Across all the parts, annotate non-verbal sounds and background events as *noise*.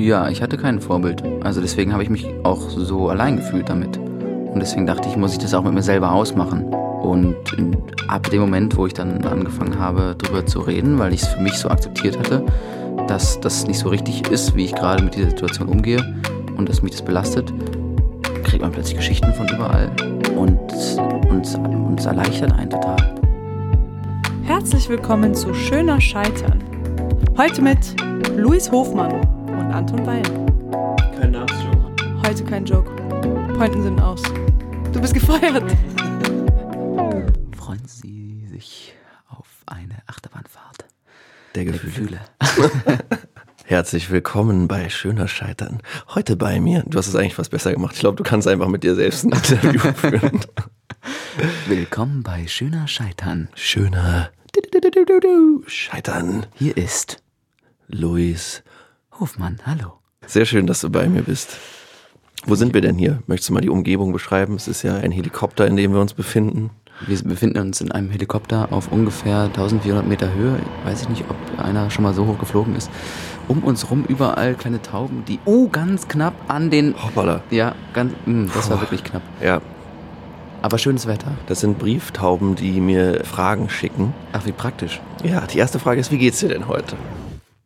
Ja, ich hatte kein Vorbild. Also deswegen habe ich mich auch so allein gefühlt damit. Und deswegen dachte ich, muss ich das auch mit mir selber ausmachen. Und ab dem Moment, wo ich dann angefangen habe, darüber zu reden, weil ich es für mich so akzeptiert hatte, dass das nicht so richtig ist, wie ich gerade mit dieser Situation umgehe und dass mich das belastet, kriegt man plötzlich Geschichten von überall und uns uns erleichtert einen total. Herzlich willkommen zu Schöner Scheitern. Heute mit Luis Hofmann und Anton Weil. Kein Namensjoke. Heute kein Joke. Pointen sind aus. Du bist gefeuert. Freuen Sie sich auf eine Achterbahnfahrt Der der Gefühle. Gefühle. *laughs* Herzlich willkommen bei Schöner Scheitern. Heute bei mir. Du hast es eigentlich fast besser gemacht. Ich glaube, du kannst einfach mit dir selbst ein Interview *laughs* führen. Willkommen bei Schöner Scheitern. Schöner Scheitern. Hier ist Luis. Hofmann. Hallo. Sehr schön, dass du bei mir bist. Wo sind wir denn hier? Möchtest du mal die Umgebung beschreiben? Es ist ja ein Helikopter, in dem wir uns befinden. Wir befinden uns in einem Helikopter auf ungefähr 1400 Meter Höhe. Weiß ich nicht, ob einer schon mal so hoch geflogen ist. Um uns rum überall kleine Tauben, die oh ganz knapp an den Hoppala. ja ganz mh, das war Boah. wirklich knapp. Ja, Aber schönes Wetter. das sind Brieftauben, die mir Fragen schicken. Ach wie praktisch. Ja, die erste Frage ist, wie geht's dir denn heute?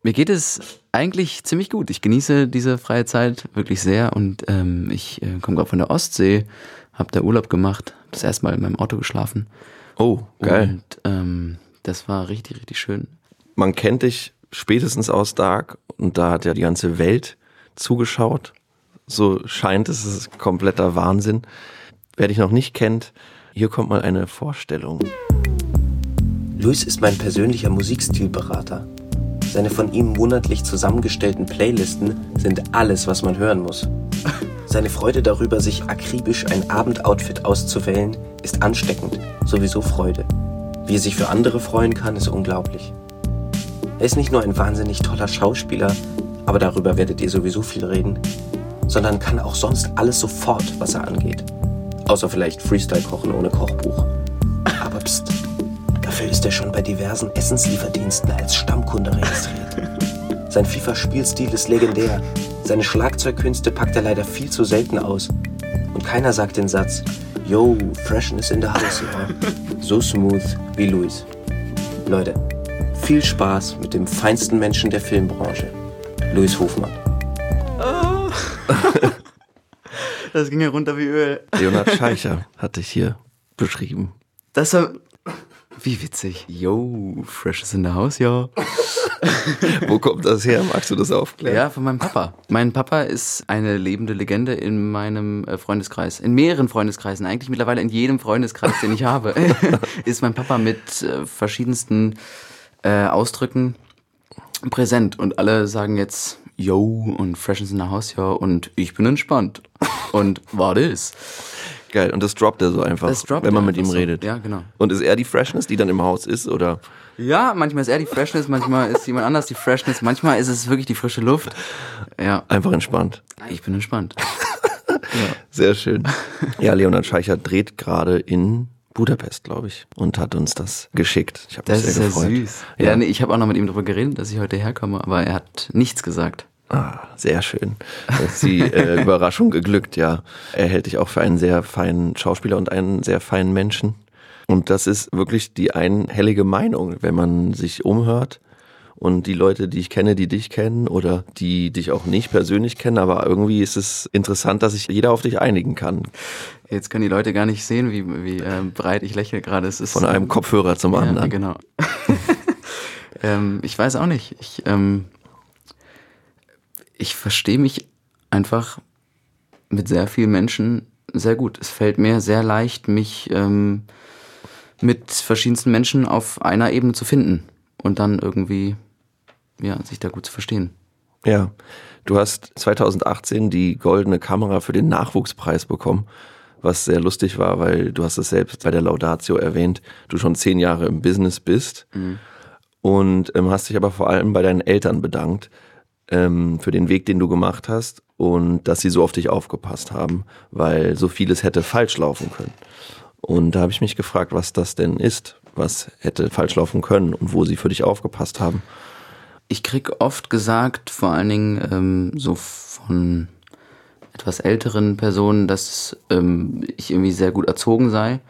Mir geht es eigentlich ziemlich gut. Ich genieße diese freie Zeit wirklich sehr und ähm, ich äh, komme gerade von der Ostsee, habe da Urlaub gemacht, das erste Mal in meinem Auto geschlafen. Oh, geil. Und ähm, das war richtig, richtig schön. man kennt dich spätestens aus Dark und da hat ja die ganze Welt zugeschaut. So scheint es, es ist kompletter Wahnsinn. Wer dich noch nicht kennt, hier kommt mal eine Vorstellung. Luis ist mein persönlicher Musikstilberater. Seine von ihm monatlich zusammengestellten Playlisten sind alles, was man hören muss. Seine Freude darüber, sich akribisch ein Abendoutfit auszuwählen, ist ansteckend, sowieso Freude. Wie er sich für andere freuen kann, ist unglaublich. Er ist nicht nur ein wahnsinnig toller Schauspieler, aber darüber werdet ihr sowieso viel reden, sondern kann auch sonst alles sofort, was er angeht. Außer vielleicht Freestyle kochen ohne Kochbuch. Ist er schon bei diversen Essenslieferdiensten als Stammkunde registriert. *laughs* Sein FIFA-Spielstil ist legendär. Seine Schlagzeugkünste packt er leider viel zu selten aus. Und keiner sagt den Satz, Yo, Freshness in the house, ja. *laughs* So smooth wie Luis. Leute, viel Spaß mit dem feinsten Menschen der Filmbranche. Luis Hofmann. *laughs* Das ging ja runter wie Öl. Leonard Scheicher hat dich hier beschrieben. Das war. Wie witzig. Yo, Fresh is in the house, ja. *laughs* Wo kommt das her? Magst du das aufklären? Ja, von meinem Papa. Mein Papa ist eine lebende Legende in meinem äh, Freundeskreis. In mehreren Freundeskreisen, eigentlich mittlerweile in jedem Freundeskreis, den ich habe, *laughs* ist mein Papa mit äh, verschiedensten äh, Ausdrücken präsent. Und alle sagen jetzt Yo und Fresh is in the house, ja. Und ich bin entspannt. Und war das. Geil. Und das droppt er so einfach, wenn man mit ihm so. redet. Ja, genau. Und ist er die Freshness, die dann im Haus ist, oder? Ja, manchmal ist er die Freshness, manchmal ist jemand anders die Freshness, manchmal ist es wirklich die frische Luft. Ja, Einfach entspannt. ich bin entspannt. *laughs* Sehr schön. Ja, Leonard Scheicher dreht gerade in Budapest, glaube ich, und hat uns das geschickt. Ich habe mich Das ist sehr ja gefreut. süß. Ja, nee, ich habe auch noch mit ihm darüber geredet, dass ich heute herkomme, aber er hat nichts gesagt. Ah, sehr schön. Da ist die äh, *laughs* Überraschung geglückt, ja. Er hält dich auch für einen sehr feinen Schauspieler und einen sehr feinen Menschen. Und das ist wirklich die einhellige Meinung, wenn man sich umhört und die Leute, die ich kenne, die dich kennen oder die dich auch nicht persönlich kennen, aber irgendwie ist es interessant, dass sich jeder auf dich einigen kann. Jetzt können die Leute gar nicht sehen, wie, wie äh, breit ich lächle gerade. Es ist Von einem Kopfhörer zum ja, anderen. genau. *laughs* ähm, ich weiß auch nicht. Ich, ähm, ich verstehe mich einfach mit sehr vielen Menschen sehr gut. Es fällt mir sehr leicht, mich ähm, mit verschiedensten Menschen auf einer Ebene zu finden und dann irgendwie ja, sich da gut zu verstehen. Ja, du hast 2018 die goldene Kamera für den Nachwuchspreis bekommen, was sehr lustig war, weil du hast es selbst bei der Laudatio erwähnt, du schon zehn Jahre im Business bist und ähm, hast dich aber vor allem bei deinen Eltern bedankt ähm, für den Weg, den du gemacht hast und dass sie so auf dich aufgepasst haben, weil so vieles hätte falsch laufen können. Und da habe ich mich gefragt, was das denn ist, was hätte falsch laufen können und wo sie für dich aufgepasst haben. ich krieg oft gesagt, vor allen Dingen ähm, so von etwas älteren Personen, dass ähm, ich irgendwie sehr gut erzogen sei.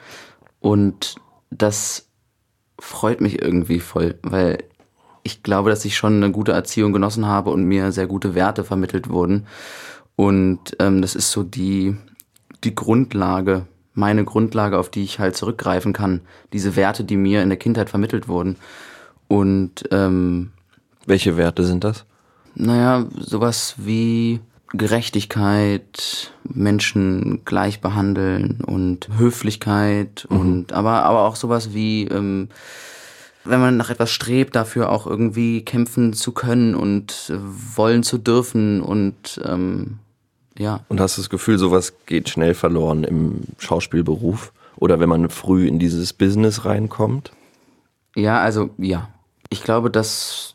Und das freut mich irgendwie voll, weil ich glaube, dass ich schon eine gute Erziehung genossen habe und mir sehr gute Werte vermittelt wurden. Und ähm, das ist so die, die Grundlage, meine Grundlage, auf die ich halt zurückgreifen kann. Diese Werte, die mir in der Kindheit vermittelt wurden. Und ähm, welche Werte sind das? Naja, sowas wie Gerechtigkeit, Menschen gleich behandeln und Höflichkeit mhm. und aber aber auch sowas wie ähm, wenn man nach etwas strebt, dafür auch irgendwie kämpfen zu können und wollen zu dürfen und ähm, ja. Und hast du das Gefühl, sowas geht schnell verloren im Schauspielberuf oder wenn man früh in dieses Business reinkommt? Ja, also ja. Ich glaube, dass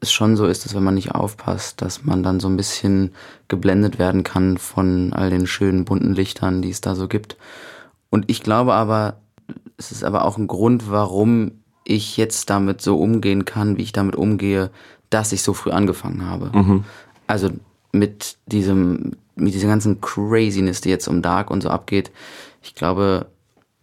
es schon so ist, dass wenn man nicht aufpasst, dass man dann so ein bisschen geblendet werden kann von all den schönen bunten Lichtern, die es da so gibt. Und ich glaube aber, es ist aber auch ein Grund, warum ich jetzt damit so umgehen kann, wie ich damit umgehe, dass ich so früh angefangen habe. Mhm. Also mit diesem, mit dieser ganzen Craziness, die jetzt um Dark und so abgeht. Ich glaube,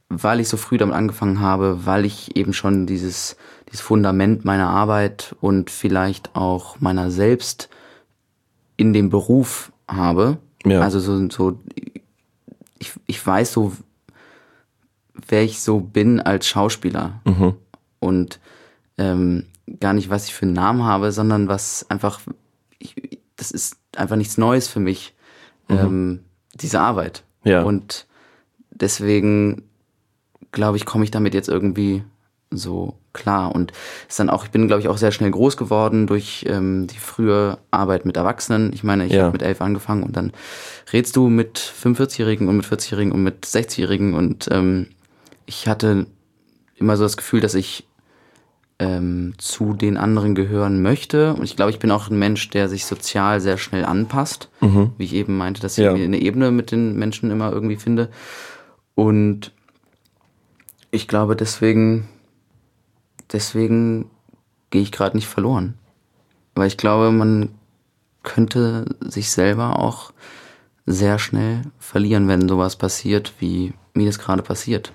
weil ich so früh damit angefangen habe, weil ich eben schon dieses dieses Fundament meiner Arbeit und vielleicht auch meiner selbst in dem Beruf habe. Ja. Also so, so ich, ich weiß so, wer ich so bin als Schauspieler. Mhm. Und ähm, gar nicht, was ich für einen Namen habe, sondern was einfach, ich, das ist einfach nichts Neues für mich, mhm. ähm, diese Arbeit. Ja. Und deswegen glaube ich, komme ich damit jetzt irgendwie so klar. Und ist dann auch, ich bin, glaube ich, auch sehr schnell groß geworden durch ähm, die frühe Arbeit mit Erwachsenen. Ich meine, ich ja. habe mit elf angefangen und dann redst du mit 45-Jährigen und mit 40-Jährigen und mit 60-Jährigen und ähm, ich hatte immer so das Gefühl, dass ich ähm, zu den anderen gehören möchte. Und ich glaube, ich bin auch ein Mensch, der sich sozial sehr schnell anpasst. Mhm. Wie ich eben meinte, dass ich ja. eine Ebene mit den Menschen immer irgendwie finde. Und ich glaube, deswegen deswegen gehe ich gerade nicht verloren. Weil ich glaube, man könnte sich selber auch sehr schnell verlieren, wenn sowas passiert, wie mir das gerade passiert.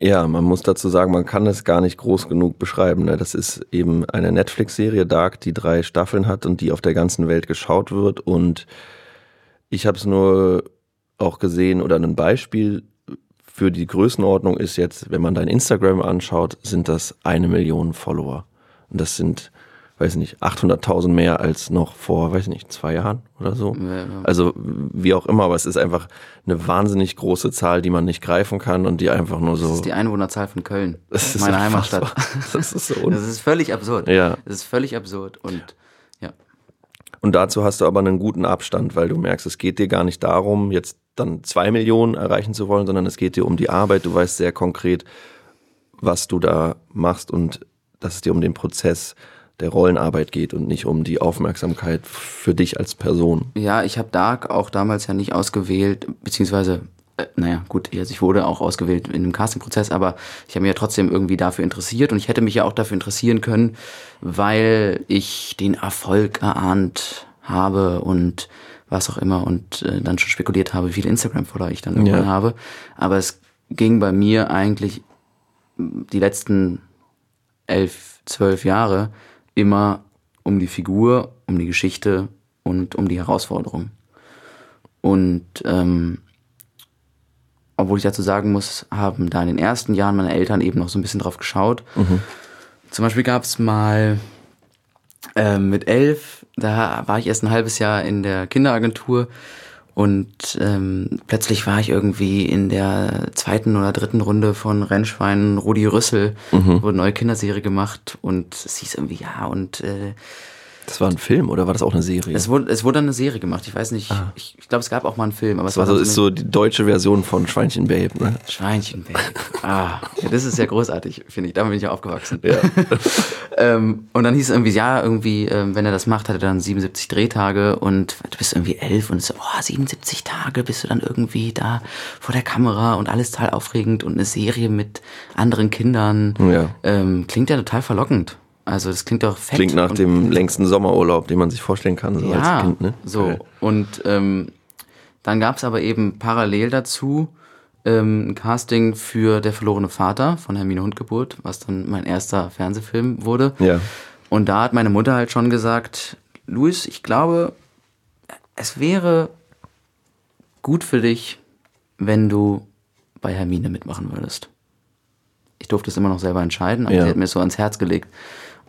Ja, man muss dazu sagen, man kann es gar nicht groß genug beschreiben. Ne? Das ist eben eine Netflix-Serie Dark, die drei Staffeln hat und die auf der ganzen Welt geschaut wird. Und ich habe es nur auch gesehen oder ein Beispiel für die Größenordnung ist jetzt, wenn man dein Instagram anschaut, sind das eine Million Follower. Und das sind, weiß nicht, 800.000 mehr als noch vor, weiß nicht, zwei Jahren oder so. Ja, ja. Also wie auch immer, aber es ist einfach eine wahnsinnig große Zahl, die man nicht greifen kann und die einfach nur so. Das ist die Einwohnerzahl von Köln, *laughs* das ist meine Heimatstadt. *laughs* Das ist so. das ist völlig absurd. Ja. Das ist völlig absurd und ja. Und dazu hast du aber einen guten Abstand, weil du merkst, es geht dir gar nicht darum, jetzt dann zwei Millionen erreichen zu wollen, sondern es geht dir um die Arbeit. Du weißt sehr konkret, was du da machst und dass es dir um den Prozess der Rollenarbeit geht und nicht um die Aufmerksamkeit für dich als Person. Ja, ich habe Dark auch damals ja nicht ausgewählt, beziehungsweise, äh, naja, gut, also ich wurde auch ausgewählt in dem Castingprozess, aber ich habe mich ja trotzdem irgendwie dafür interessiert und ich hätte mich ja auch dafür interessieren können, weil ich den Erfolg erahnt habe und was auch immer und äh, dann schon spekuliert habe, wie viele Instagram-Follower ich dann irgendwann ja. habe. Aber es ging bei mir eigentlich die letzten elf, zwölf Jahre immer um die Figur, um die Geschichte und um die Herausforderung. Und ähm, obwohl ich dazu sagen muss, haben da in den ersten Jahren meine Eltern eben noch so ein bisschen drauf geschaut. Mhm. Zum Beispiel gab es mal äh, mit elf da war ich erst ein halbes Jahr in der Kinderagentur und ähm, plötzlich war ich irgendwie in der zweiten oder dritten Runde von Rennschwein Rudi Rüssel, mhm. wurde eine neue Kinderserie gemacht und es hieß irgendwie, ja, und äh, das war ein Film oder war das auch eine Serie? Es wurde, es wurde eine Serie gemacht. Ich weiß nicht. Ah. Ich, ich glaube, es gab auch mal einen Film. Aber es war so, ist so die deutsche Version von Schweinchen Babe. Ne? Schweinchen Babe. Ah, ja, das ist ja großartig, finde ich. Damit bin ich ja aufgewachsen. Ja. *laughs* ähm, und dann hieß es irgendwie, ja, irgendwie, ähm, wenn er das macht, hat er dann 77 Drehtage und du bist irgendwie elf und so, oh, 77 Tage bist du dann irgendwie da vor der Kamera und alles total aufregend und eine Serie mit anderen Kindern. Ja. Ähm, klingt ja total verlockend. Also das klingt doch fett. Klingt nach dem längsten Sommerurlaub, den man sich vorstellen kann, so ja, als Kind, ne? so. Geil. Und ähm, dann gab es aber eben parallel dazu ähm, ein Casting für Der verlorene Vater von Hermine Hundgeburt, was dann mein erster Fernsehfilm wurde. Ja. Und da hat meine Mutter halt schon gesagt, Luis, ich glaube, es wäre gut für dich, wenn du bei Hermine mitmachen würdest. Ich durfte es immer noch selber entscheiden, aber Ja. sie hat mir es so ans Herz gelegt.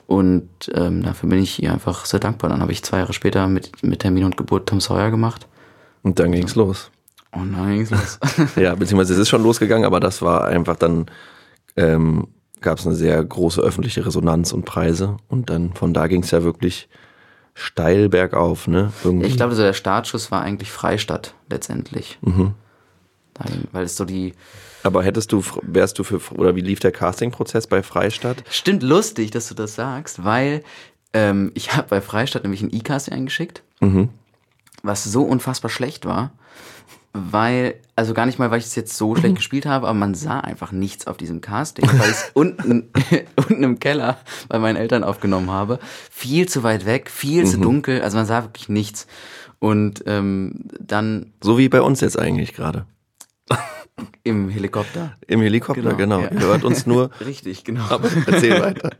Und ähm, dafür bin ich ihr einfach sehr dankbar. Dann habe ich zwei Jahre später mit, mit Hermine und Geburt Tom Sawyer gemacht. Und dann ging's los. Und dann ging's los. *laughs* Ja, beziehungsweise es ist schon losgegangen, aber das war einfach dann, ähm, gab es eine sehr große öffentliche Resonanz und Preise. Und dann von da ging's ja wirklich steil bergauf, ne? Irgendwie. ich glaube, so der Startschuss war eigentlich Freistadt letztendlich. Mhm. Da, weil es so die, aber hättest du, wärst du für, oder wie lief der Castingprozess bei Freistadt? Stimmt lustig, dass du das sagst, weil ähm, ich habe bei Freistadt nämlich ein E-Casting eingeschickt, Mhm. was so unfassbar schlecht war, weil, also gar nicht mal, weil ich es jetzt so schlecht gespielt habe, aber man sah einfach nichts auf diesem Casting, weil ich es *laughs* unten, *laughs* unten im Keller bei meinen Eltern aufgenommen habe. Viel zu weit weg, viel zu dunkel, also man sah wirklich nichts. Und ähm, dann So wie bei uns jetzt eigentlich gerade. *laughs* im Helikopter. Im Helikopter, Genau, genau. ja. Hört uns nur. *laughs* Richtig, genau. Aber erzähl weiter. *laughs*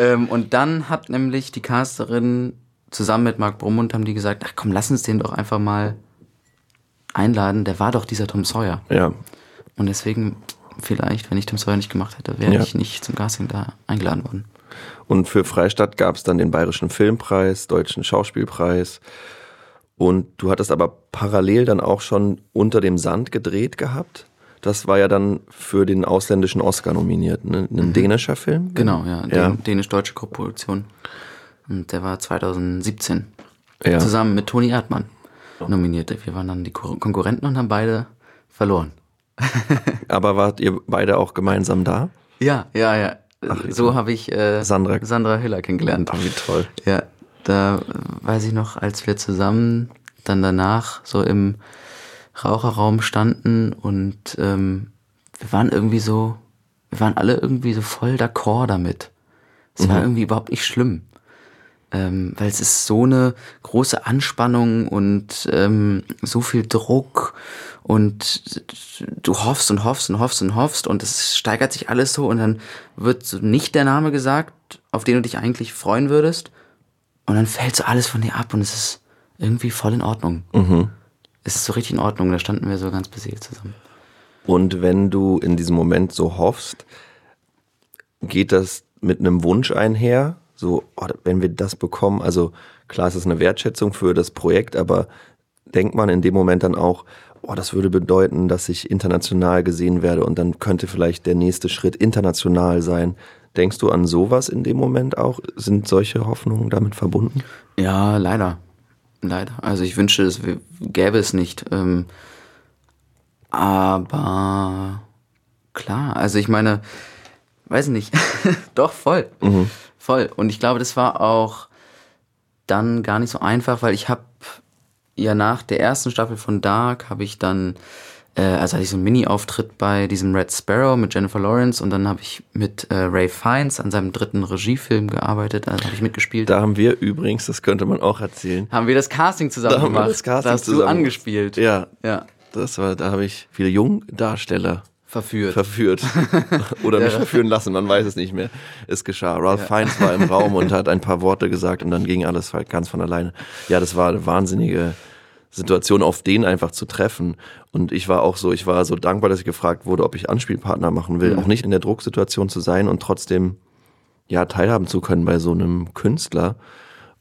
Ähm, und dann hat nämlich die Casterin zusammen mit Marc Brummund haben die gesagt, ach komm, lass uns den doch einfach mal einladen. Der war doch dieser Tom Sawyer. Ja. Und deswegen, vielleicht, wenn ich Tom Sawyer nicht gemacht hätte, wäre Ja. ich nicht zum Casting da eingeladen worden. Und für Freistadt gab es dann den Bayerischen Filmpreis, Deutschen Schauspielpreis. Und du hattest aber parallel dann auch schon unter dem Sand gedreht gehabt. Das war ja dann für den ausländischen Oscar nominiert. Ne? Ein dänischer Film? Genau, ja, Ja. Dänisch-deutsche Koproduktion. Und der war 2017. Ja. Zusammen mit Toni Erdmann nominiert. Wir waren dann die Ko- Konkurrenten und haben beide verloren. *laughs* Aber wart ihr beide auch gemeinsam da? Ja, ja, ja. so habe ich äh, Sandra. Sandra Hiller kennengelernt. Ach, wie toll. Ja, da weiß ich noch, als wir zusammen dann danach so im Raucherraum standen und ähm, wir waren irgendwie so, wir waren alle irgendwie so voll d'accord damit. Es war irgendwie überhaupt nicht schlimm. Ähm, weil es ist so eine große Anspannung und ähm, so viel Druck und du hoffst und hoffst und hoffst und hoffst und es steigert sich alles so und dann wird so nicht der Name gesagt, auf den du dich eigentlich freuen würdest und dann fällt so alles von dir ab und es ist irgendwie voll in Ordnung. Es ist so richtig in Ordnung, da standen wir so ganz beseelt zusammen. Und wenn du in diesem Moment so hoffst, geht das mit einem Wunsch einher? So, oh, wenn wir das bekommen, also klar, es ist eine Wertschätzung für das Projekt, aber denkt man in dem Moment dann auch, oh, das würde bedeuten, dass ich international gesehen werde und dann könnte vielleicht der nächste Schritt international sein. Denkst du an sowas in dem Moment auch? Sind solche Hoffnungen damit verbunden? Ja, leider. Leider. Also ich wünschte, es gäbe es nicht. Ähm, aber klar, also ich meine, weiß nicht. *laughs* Doch, voll. Voll. Und ich glaube, das war auch dann gar nicht so einfach, weil ich habe ja nach der ersten Staffel von Dark habe ich dann, äh, also hatte ich so einen Mini-Auftritt bei diesem Red Sparrow mit Jennifer Lawrence und dann habe ich mit äh, Ray Fiennes an seinem dritten Regiefilm gearbeitet, also habe ich mitgespielt. Da haben wir übrigens, das könnte man auch erzählen. haben wir das Casting zusammen Da haben wir gemacht. das Casting da hast du zusammen- angespielt. Ja, Ja. das war, da habe ich viele Jungdarsteller Verführt. verführt. *laughs* Oder mich verführen lassen, man weiß es nicht mehr. Es geschah. Ralph Fiennes war im Raum und hat ein paar Worte gesagt und dann ging alles halt ganz von alleine. Ja, das war eine wahnsinnige Situation, auf den einfach zu treffen. Und ich war auch so, ich war so dankbar, dass ich gefragt wurde, ob ich Anspielpartner machen will. Auch nicht in der Drucksituation zu sein und trotzdem ja teilhaben zu können bei so einem Künstler.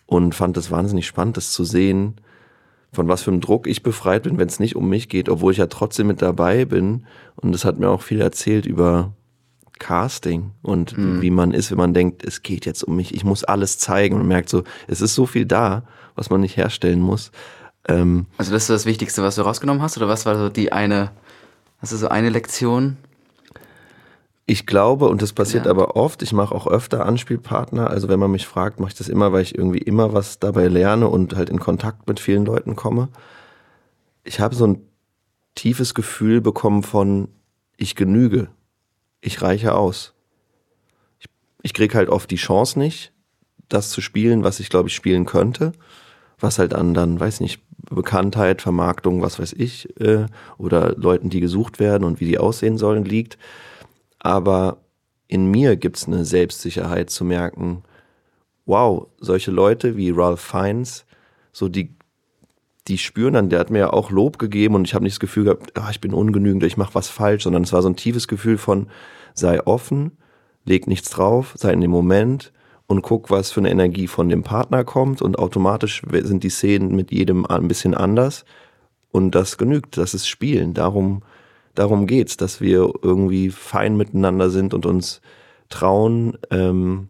Und fand es wahnsinnig spannend, das zu sehen, von was für einem Druck ich befreit bin, wenn es nicht um mich geht, obwohl ich ja trotzdem mit dabei bin. Und das hat mir auch viel erzählt über Casting und wie man ist, wenn man denkt, es geht jetzt um mich, ich muss alles zeigen und man merkt so, es ist so viel da, was man nicht herstellen muss. Ähm, Also das ist das Wichtigste, was du rausgenommen hast? Oder was war so die eine, hast du so eine Lektion? Ich glaube, und das passiert Ja. aber oft, ich mache auch öfter Anspielpartner. Also wenn man mich fragt, mache ich das immer, weil ich irgendwie immer was dabei lerne und halt in Kontakt mit vielen Leuten komme. Ich habe so ein tiefes Gefühl bekommen von, ich genüge, ich reiche aus. Ich ich krieg halt oft die Chance nicht, das zu spielen, was ich glaube ich spielen könnte. Was halt an dann, weiß nicht, Bekanntheit, Vermarktung, was weiß ich, äh, oder Leuten, die gesucht werden und wie die aussehen sollen, liegt. Aber in mir gibt's eine Selbstsicherheit zu merken, wow, solche Leute wie Ralph Fiennes, so die, die spüren dann, der hat mir ja auch Lob gegeben und ich habe nicht das Gefühl gehabt, ah, ich bin ungenügend, ich mache was falsch, sondern es war so ein tiefes Gefühl von, sei offen, leg nichts drauf, sei in dem Moment und guck, was für eine Energie von dem Partner kommt und automatisch sind die Szenen mit jedem ein bisschen anders und das genügt, das ist Spielen, darum, darum geht's, dass wir irgendwie fein miteinander sind und uns trauen, ähm,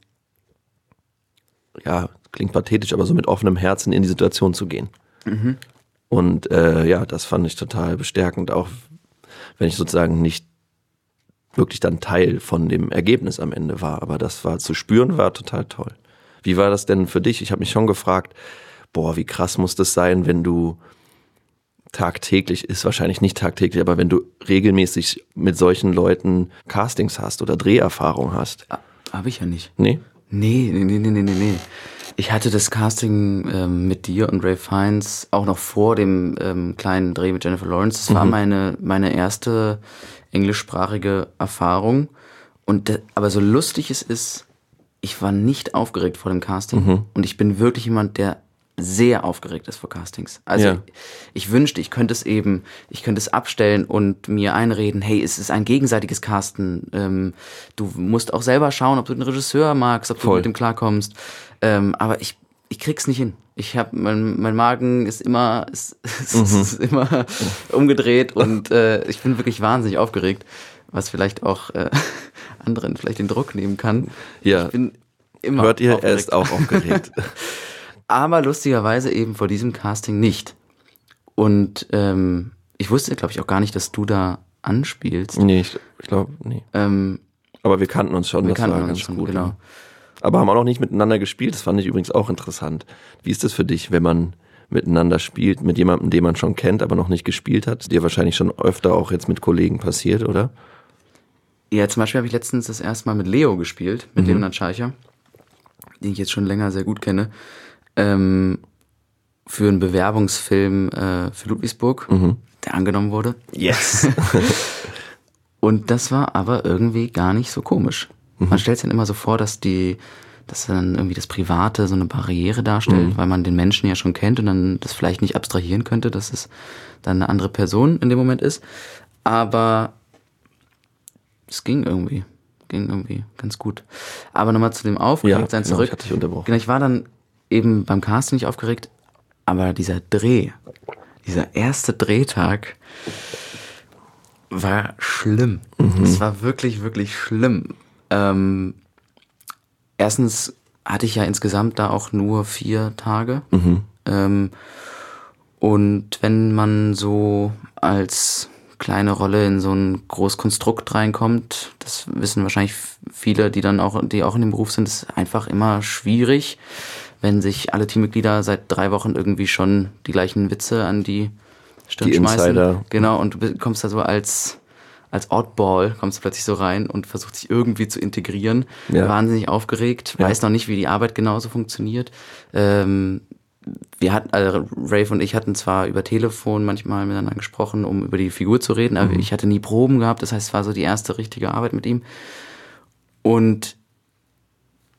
ja, klingt pathetisch, aber so mit offenem Herzen in die Situation zu gehen. Und äh, ja, das fand ich total bestärkend, auch wenn ich sozusagen nicht wirklich dann Teil von dem Ergebnis am Ende war. Aber das war zu spüren, war total toll. Wie war das denn für dich? Ich habe mich schon gefragt, boah, wie krass muss das sein, wenn du tagtäglich, ist wahrscheinlich nicht tagtäglich, aber wenn du regelmäßig mit solchen Leuten Castings hast oder Dreherfahrung hast. Habe ich ja nicht. Nee? Nee, nee, nee, nee, nee, nee. Ich hatte das Casting ähm, mit dir und Ray Fiennes auch noch vor dem ähm, kleinen Dreh mit Jennifer Lawrence. Das war meine, meine erste englischsprachige Erfahrung. Und aber so lustig es ist, ich war nicht aufgeregt vor dem Casting. Und ich bin wirklich jemand, der sehr aufgeregt ist vor Castings. Also Ja. ich wünschte, ich könnte es eben, ich könnte es abstellen und mir einreden, hey, es ist ein gegenseitiges Casten. Ähm, du musst auch selber schauen, ob du den Regisseur magst, ob du Voll. mit dem klarkommst. Ähm, aber ich, ich krieg's nicht hin. Ich habe mein, mein Magen ist immer *laughs* ist, ist immer umgedreht und äh, ich bin wirklich wahnsinnig aufgeregt, was vielleicht auch äh, *laughs* anderen vielleicht den Druck nehmen kann. Ja. Ich bin immer Hört ihr, er aufgeregt. ist auch aufgeregt. *laughs* aber lustigerweise eben vor diesem Casting nicht. Und ähm, ich wusste, glaube ich, auch gar nicht, dass du da anspielst. nee, ich, ich glaube, nee. Ähm, Aber wir kannten uns schon, wir das war kannten ganz uns schon, gut. genau. Aber haben auch noch nicht miteinander gespielt. Das fand ich übrigens auch interessant. Wie ist das für dich, wenn man miteinander spielt, mit jemandem, den man schon kennt, aber noch nicht gespielt hat? Dir wahrscheinlich schon öfter auch jetzt mit Kollegen passiert, oder? Ja, zum Beispiel habe ich letztens das erste Mal mit Leo gespielt, mit Leonard Scheicher, den ich jetzt schon länger sehr gut kenne, ähm, für einen Bewerbungsfilm äh, für Ludwigsburg, der angenommen wurde. Yes. *laughs* Und das war aber irgendwie gar nicht so komisch. Man stellt sich dann immer so vor, dass die, dass dann irgendwie das Private so eine Barriere darstellt, weil man den Menschen ja schon kennt und dann das vielleicht nicht abstrahieren könnte, dass es dann eine andere Person in dem Moment ist. Aber es ging irgendwie. Ging irgendwie ganz gut. Aber nochmal zu dem Aufgeregtsein genau, zurück. ich hatte dich unterbrochen. Genau, ich war dann eben beim Casting nicht aufgeregt, aber dieser Dreh, dieser erste Drehtag war schlimm. Es war wirklich, wirklich schlimm. Ähm, erstens hatte ich ja insgesamt da auch nur vier Tage. Ähm, und wenn man so als kleine Rolle in so ein Großkonstrukt reinkommt, das wissen wahrscheinlich viele, die dann auch, die auch in dem Beruf sind, ist einfach immer schwierig, wenn sich alle Teammitglieder seit drei Wochen irgendwie schon die gleichen Witze an die Stirn Die schmeißen. Insider. Genau, und du kommst da so als, als Oddball, kommst du plötzlich so rein und versuchst dich irgendwie zu integrieren. Ja. Wahnsinnig aufgeregt, Ja. weiß noch nicht, wie die Arbeit genauso funktioniert. Ähm, wir hatten, also Rafe und ich hatten zwar über Telefon manchmal miteinander gesprochen, um über die Figur zu reden, aber ich hatte nie Proben gehabt, das heißt, es war so die erste richtige Arbeit mit ihm. Und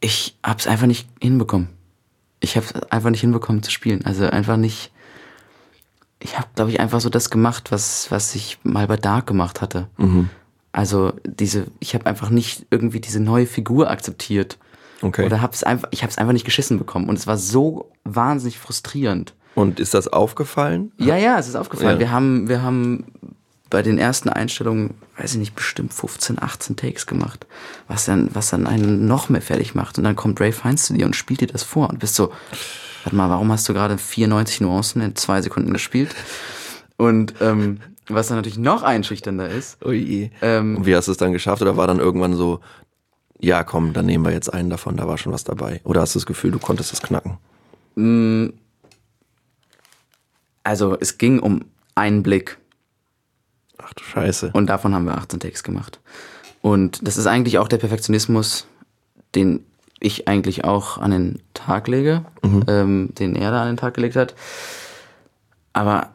ich hab's einfach nicht hinbekommen. Ich hab's einfach nicht hinbekommen zu spielen. Also einfach nicht. Ich habe, glaube ich, einfach so das gemacht, was, was ich mal bei Dark gemacht hatte. Also diese, ich habe einfach nicht irgendwie diese neue Figur akzeptiert. Okay. Oder hab's einfach, ich habe es einfach nicht geschissen bekommen. Und es war so wahnsinnig frustrierend. Und ist das aufgefallen? Ja, ja, es ist aufgefallen. Ja. Wir haben, wir haben bei den ersten Einstellungen, weiß ich nicht, bestimmt 15, 18 Takes gemacht, was dann, was dann einen noch mehr fertig macht. Und dann kommt Ray Fiennes zu dir und spielt dir das vor und bist so, warte mal, warum hast du gerade 94 Nuancen in zwei Sekunden gespielt? Und ähm, was dann natürlich noch einschüchternder ist, Ui. ähm, Und wie hast du es dann geschafft? Oder war dann irgendwann so, ja komm, dann nehmen wir jetzt einen davon, da war schon was dabei? Oder hast du das Gefühl, du konntest es knacken? also es ging um einen Blick. Ach du Scheiße. Und davon haben wir 18 Takes gemacht. Und das ist eigentlich auch der Perfektionismus, den ich eigentlich auch an den Tag lege, ähm, den er da an den Tag gelegt hat. Aber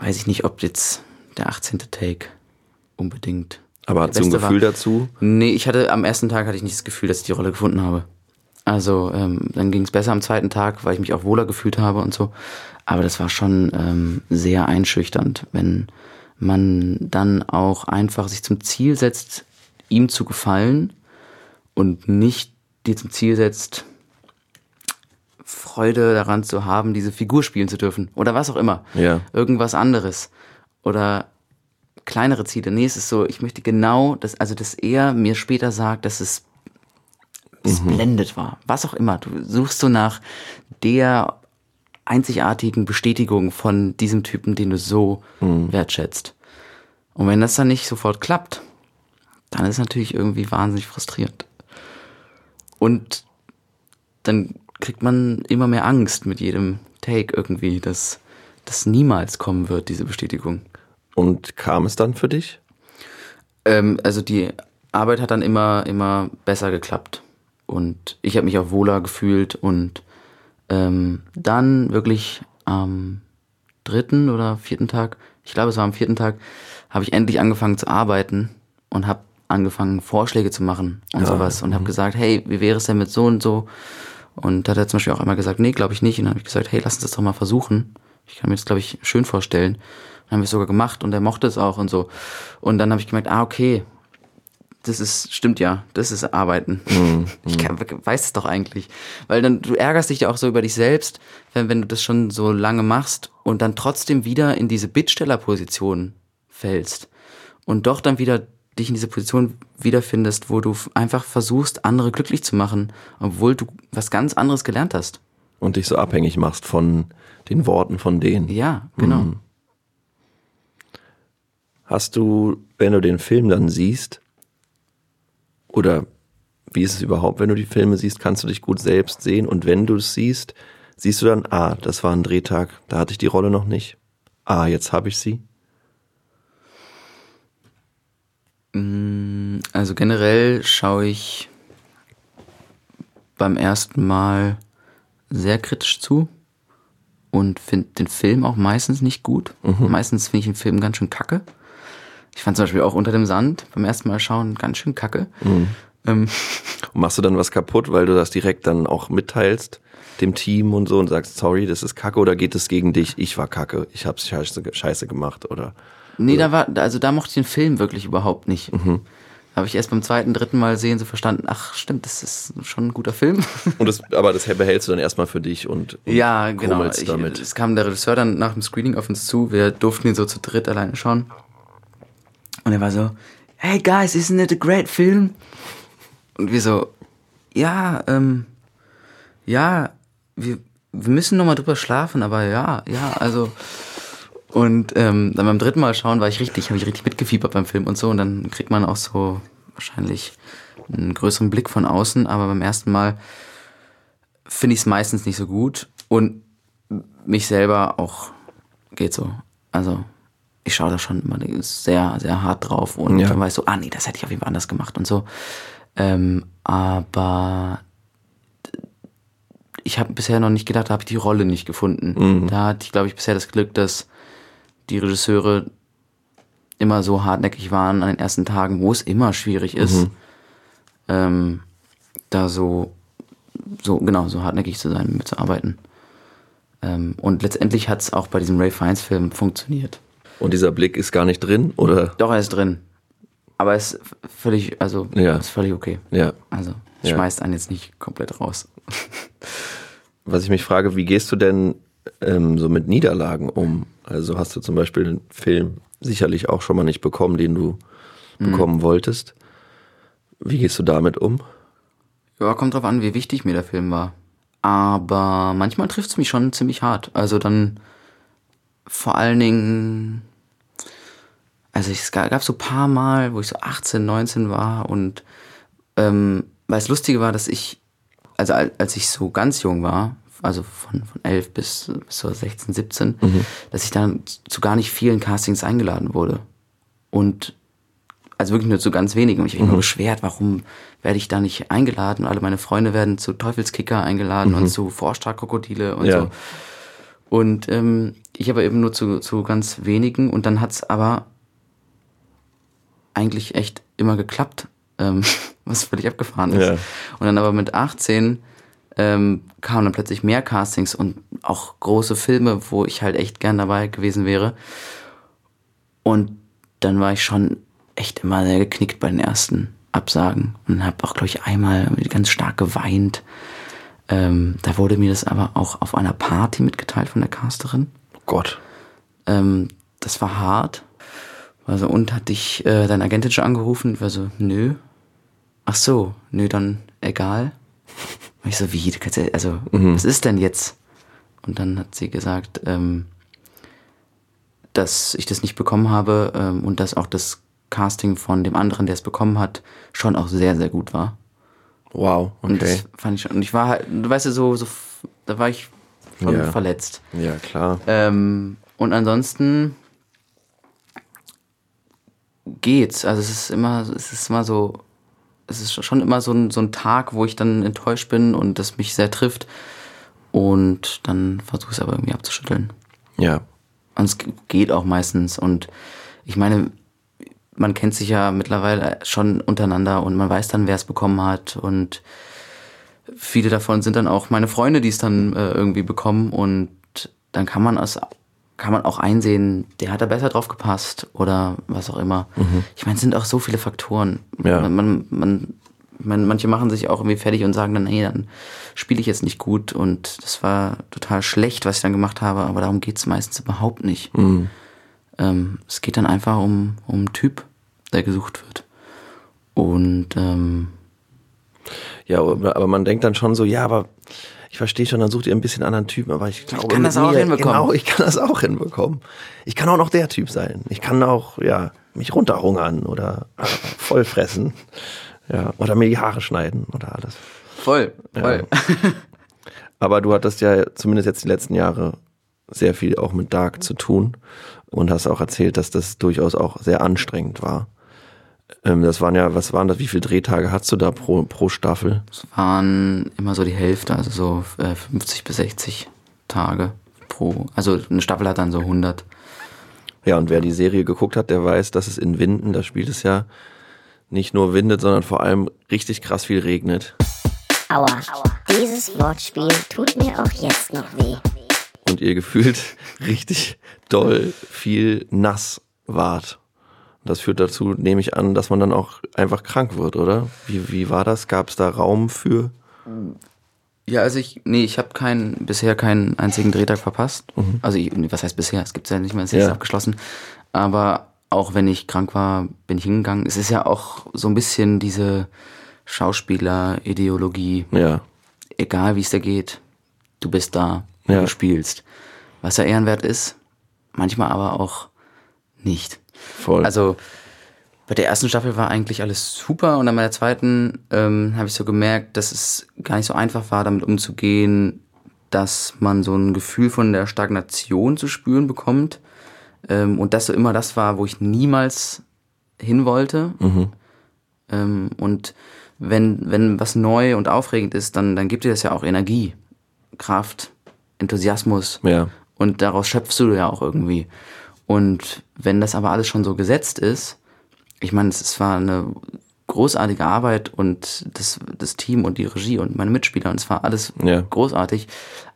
weiß ich nicht, ob jetzt der 18. Take unbedingt. Aber hast du ein Gefühl war. dazu? Nee, ich hatte am ersten Tag hatte ich nicht das Gefühl, dass ich die Rolle gefunden habe. Also ähm, dann ging es besser am zweiten Tag, weil ich mich auch wohler gefühlt habe und so. Aber das war schon ähm, sehr einschüchternd, wenn man dann auch einfach sich zum Ziel setzt, ihm zu gefallen und nicht dir zum Ziel setzt, Freude daran zu haben, diese Figur spielen zu dürfen oder was auch immer. Ja. Irgendwas anderes oder kleinere Ziele. Nee, es ist so, ich möchte genau, dass, also dass er mir später sagt, dass es splendid war. Was auch immer. Du suchst so nach der einzigartigen Bestätigung von diesem Typen, den du so wertschätzt. Und wenn das dann nicht sofort klappt, dann ist es natürlich irgendwie wahnsinnig frustrierend. Und dann kriegt man immer mehr Angst mit jedem Take irgendwie, dass das niemals kommen wird, diese Bestätigung. Und kam es dann für dich? Ähm, also die Arbeit hat dann immer, immer besser geklappt. Und ich habe mich auch wohler gefühlt und ähm, dann wirklich am dritten oder vierten Tag, ich glaube es war am vierten Tag, habe ich endlich angefangen zu arbeiten und habe angefangen Vorschläge zu machen und Ja, sowas und habe gesagt, hey, wie wäre es denn mit so und so? Und da hat er zum Beispiel auch einmal gesagt, nee, glaube ich nicht. Und dann habe ich gesagt, hey, lass uns das doch mal versuchen. Ich kann mir das, glaube ich, schön vorstellen. Dann haben wir es sogar gemacht und er mochte es auch und so. Und dann habe ich gemerkt, ah, okay, das ist, stimmt ja, das ist Arbeiten. *laughs* Ich kann, weiß es doch eigentlich. Weil dann, du ärgerst dich ja auch so über dich selbst, wenn, wenn du das schon so lange machst und dann trotzdem wieder in diese Bittstellerposition fällst. Und doch dann wieder dich in diese Position wiederfindest, wo du einfach versuchst, andere glücklich zu machen, obwohl du was ganz anderes gelernt hast. Und dich so abhängig machst von den Worten von denen. Ja, genau. Hast du, wenn du den Film dann siehst, oder wie ist es überhaupt, wenn du die Filme siehst, kannst du dich gut selbst sehen und wenn du es siehst, siehst du dann, ah, das war ein Drehtag, da hatte ich die Rolle noch nicht. Ah, jetzt habe ich sie. Also generell schaue ich beim ersten Mal sehr kritisch zu und finde den Film auch meistens nicht gut. Meistens finde ich den Film ganz schön kacke. Ich fand zum Beispiel auch Unter dem Sand beim ersten Mal schauen ganz schön kacke. Ähm, Und machst du dann was kaputt, weil du das direkt dann auch mitteilst dem Team und so und sagst, sorry, das ist kacke oder geht es gegen dich? Ich war kacke, ich hab's scheiße, scheiße gemacht oder nee, da war, also da mochte ich den Film wirklich überhaupt nicht. Mhm. Habe ich erst beim zweiten, dritten Mal sehen so verstanden, ach stimmt, das ist schon ein guter Film. *laughs* und das, aber das behältst du dann erstmal für dich und, und Ja, genau. Ich, damit. es kam der Regisseur dann nach dem Screening auf uns zu. Wir durften ihn so zu dritt alleine schauen. Und er war so, hey guys, isn't it a great film? Und wir so, ja, ähm, ja, wir, wir müssen noch mal drüber schlafen, aber ja, ja, also. Und ähm, dann beim dritten Mal schauen war ich richtig, habe ich richtig mitgefiebert beim Film und so. Und dann kriegt man auch so wahrscheinlich einen größeren Blick von außen. Aber beim ersten Mal finde ich es meistens nicht so gut und mich selber auch geht so. Also ich schaue da schon immer sehr, sehr hart drauf und Ja. dann weiß so, ah nee, das hätte ich auf jeden Fall anders gemacht und so. Ähm, aber ich habe bisher noch nicht gedacht, da habe ich die Rolle nicht gefunden. Da hatte ich, glaube ich, bisher das Glück, dass die Regisseure immer so hartnäckig waren an den ersten Tagen, wo es immer schwierig ist, ähm, da so, so, genau, so hartnäckig zu sein, mitzuarbeiten. Ähm, und letztendlich hat es auch bei diesem Ray Fiennes Film funktioniert. Und dieser Blick ist gar nicht drin, oder? Doch, er ist drin. Aber er ist völlig, also, Ja. ist völlig okay. Ja. Also, es Ja. schmeißt einen jetzt nicht komplett raus. *laughs* Was ich mich frage, wie gehst du denn ähm, so mit Niederlagen um? Also hast du zum Beispiel einen Film sicherlich auch schon mal nicht bekommen, den du bekommen wolltest. Wie gehst du damit um? Ja, kommt drauf an, wie wichtig mir der Film war. Aber manchmal trifft es mich schon ziemlich hart. Also dann vor allen Dingen, also es ga- gab so ein paar Mal, wo ich so 18, 19 war und ähm, weil es lustige war, dass ich, also al- als ich so ganz jung war, also von, von 11 bis, bis so 16, 17, dass ich dann zu gar nicht vielen Castings eingeladen wurde. Und also wirklich nur zu ganz wenigen. Und ich habe mich Mhm. immer beschwert, warum werde ich da nicht eingeladen? Alle meine Freunde werden zu Teufelskicker eingeladen und zu Forstar-Krokodile und Mhm. Ja. so. Und ähm, ich aber eben nur zu, zu ganz wenigen. Und dann hat's aber eigentlich echt immer geklappt, ähm, *laughs* was völlig abgefahren ist. Ja. Und dann aber mit 18 ähm, kamen dann plötzlich mehr Castings und auch große Filme, wo ich halt echt gern dabei gewesen wäre. Und dann war ich schon echt immer sehr geknickt bei den ersten Absagen und habe auch, glaube ich, einmal ganz stark geweint. Ähm, da wurde mir das aber auch auf einer Party mitgeteilt von der Casterin. Gott. Ähm, das war hart. Also, und hat dich äh, deine Agentin schon angerufen? Ich war so, nö. Ach so, nö, dann egal. *laughs* Und ich so, wie? Also, was ist denn jetzt? Und dann hat sie gesagt, ähm, dass ich das nicht bekommen habe ähm, und dass auch das Casting von dem anderen, der es bekommen hat, schon auch sehr, sehr gut war. Wow, Und okay. das fand ich. Und ich war halt, du weißt ja, so, so da war ich schon Ja. verletzt. Ja, klar. Ähm, und ansonsten geht's. Also es ist immer, es ist immer so, es ist schon immer so ein, so ein Tag, wo ich dann enttäuscht bin und das mich sehr trifft. Und dann versuche ich es aber irgendwie abzuschütteln. Ja. Und es geht auch meistens. Und ich meine, man kennt sich ja mittlerweile schon untereinander und man weiß dann, wer es bekommen hat. Und viele davon sind dann auch meine Freunde, die es dann äh, irgendwie bekommen. Und dann kann man es kann man auch einsehen, der hat da besser drauf gepasst oder was auch immer. Ich meine, es sind auch so viele Faktoren. Ja. Man, man, man, man, manche machen sich auch irgendwie fertig und sagen dann, nee, dann spiele ich jetzt nicht gut und das war total schlecht, was ich dann gemacht habe, aber darum geht's meistens überhaupt nicht. Ähm, es geht dann einfach um, um einen Typ, der gesucht wird. Und ähm, Ja, aber man denkt dann schon so, ja, aber ich verstehe schon, dann sucht ihr ein bisschen anderen Typen, aber ich glaube, kann mit das auch mir- hinbekommen. Genau, ich kann das auch hinbekommen. Ich kann auch noch der Typ sein. Ich kann auch, ja, mich runterhungern oder äh, vollfressen. Ja, oder mir die Haare schneiden oder alles. voll, voll. *laughs* Aber du hattest ja zumindest jetzt die letzten Jahre sehr viel auch mit Dark zu tun und hast auch erzählt, dass das durchaus auch sehr anstrengend war. Ähm, das waren ja, was waren das, wie viele Drehtage hast du da pro, pro Staffel? Es waren immer so die Hälfte, also so äh, 50 bis 60 Tage pro. Also eine Staffel hat dann so 100. Ja, und wer die Serie geguckt hat, der weiß, dass es in Winden, da spielt es ja nicht nur windet, sondern vor allem richtig krass viel regnet. Aua. Dieses Wortspiel tut mir auch jetzt noch weh. Und ihr gefühlt *laughs* richtig doll viel nass wart. Das führt dazu, nehme ich an, dass man dann auch einfach krank wird, oder? Wie, wie war das? Gab es da Raum für? Ja, also ich, nee, ich habe keinen, bisher keinen einzigen Drehtag verpasst. Also ich, was heißt bisher? Es gibt's ja nicht mehr, es ist Ja. abgeschlossen. Aber auch wenn ich krank war, bin ich hingegangen. Es ist ja auch so ein bisschen diese Schauspieler-Ideologie. Ja, egal wie es dir geht, du bist da, Ja. du spielst. Was ja ehrenwert ist, manchmal aber auch nicht. voll. Also bei der ersten Staffel war eigentlich alles super und dann bei der zweiten ähm, habe ich so gemerkt, dass es gar nicht so einfach war, damit umzugehen, dass man so ein Gefühl von der Stagnation zu spüren bekommt ähm, und das so immer das war, wo ich niemals hin wollte. Ähm, und wenn, wenn was neu und aufregend ist, dann, dann gibt dir das ja auch Energie, Kraft, Enthusiasmus. Ja. Und daraus schöpfst du ja auch irgendwie. Und wenn das aber alles schon so gesetzt ist, ich meine, es war eine großartige Arbeit und das, das Team und die Regie und meine Mitspieler und es war alles Ja. großartig.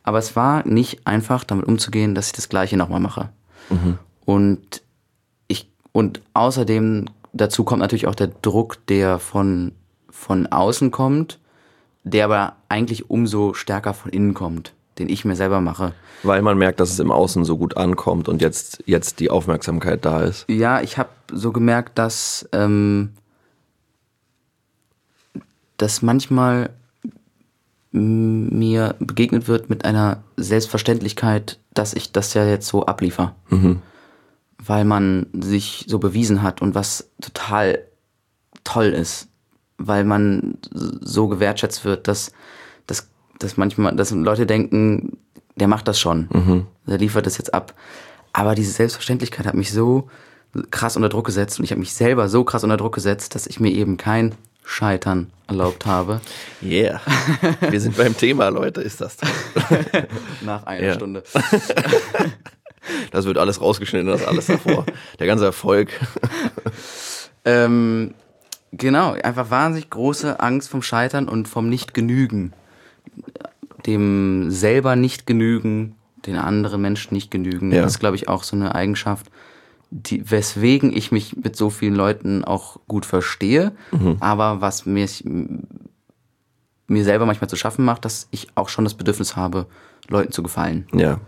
Aber es war nicht einfach, damit umzugehen, dass ich das Gleiche nochmal mache. Und ich, und außerdem dazu kommt natürlich auch der Druck, der von, von außen kommt, der aber eigentlich umso stärker von innen kommt, den ich mir selber mache. Weil man merkt, dass es im Außen so gut ankommt und jetzt, jetzt die Aufmerksamkeit da ist. Ja, ich habe so gemerkt, dass, ähm, dass manchmal mir begegnet wird mit einer Selbstverständlichkeit, dass ich das ja jetzt so abliefer. Weil man sich so bewiesen hat und was total toll ist. Weil man so gewertschätzt wird, dass, dass, dass manchmal, dass Leute denken, der macht das schon. Der liefert das jetzt ab. Aber diese Selbstverständlichkeit hat mich so krass unter Druck gesetzt und ich habe mich selber so krass unter Druck gesetzt, dass ich mir eben kein Scheitern erlaubt habe. Yeah. *laughs* Wir sind beim Thema, Leute, ist das toll. *laughs* Nach einer Ja. Stunde. *laughs* Das wird alles rausgeschnitten, das alles davor. Der ganze Erfolg. Ähm, genau, einfach wahnsinnig große Angst vom Scheitern und vom Nicht-Genügen. Dem selber nicht genügen, den anderen Menschen nicht genügen. Ja. Das ist, glaube ich, auch so eine Eigenschaft, die, weswegen ich mich mit so vielen Leuten auch gut verstehe, aber was mir, mir selber manchmal zu schaffen macht, dass ich auch schon das Bedürfnis habe, Leuten zu gefallen. Ja.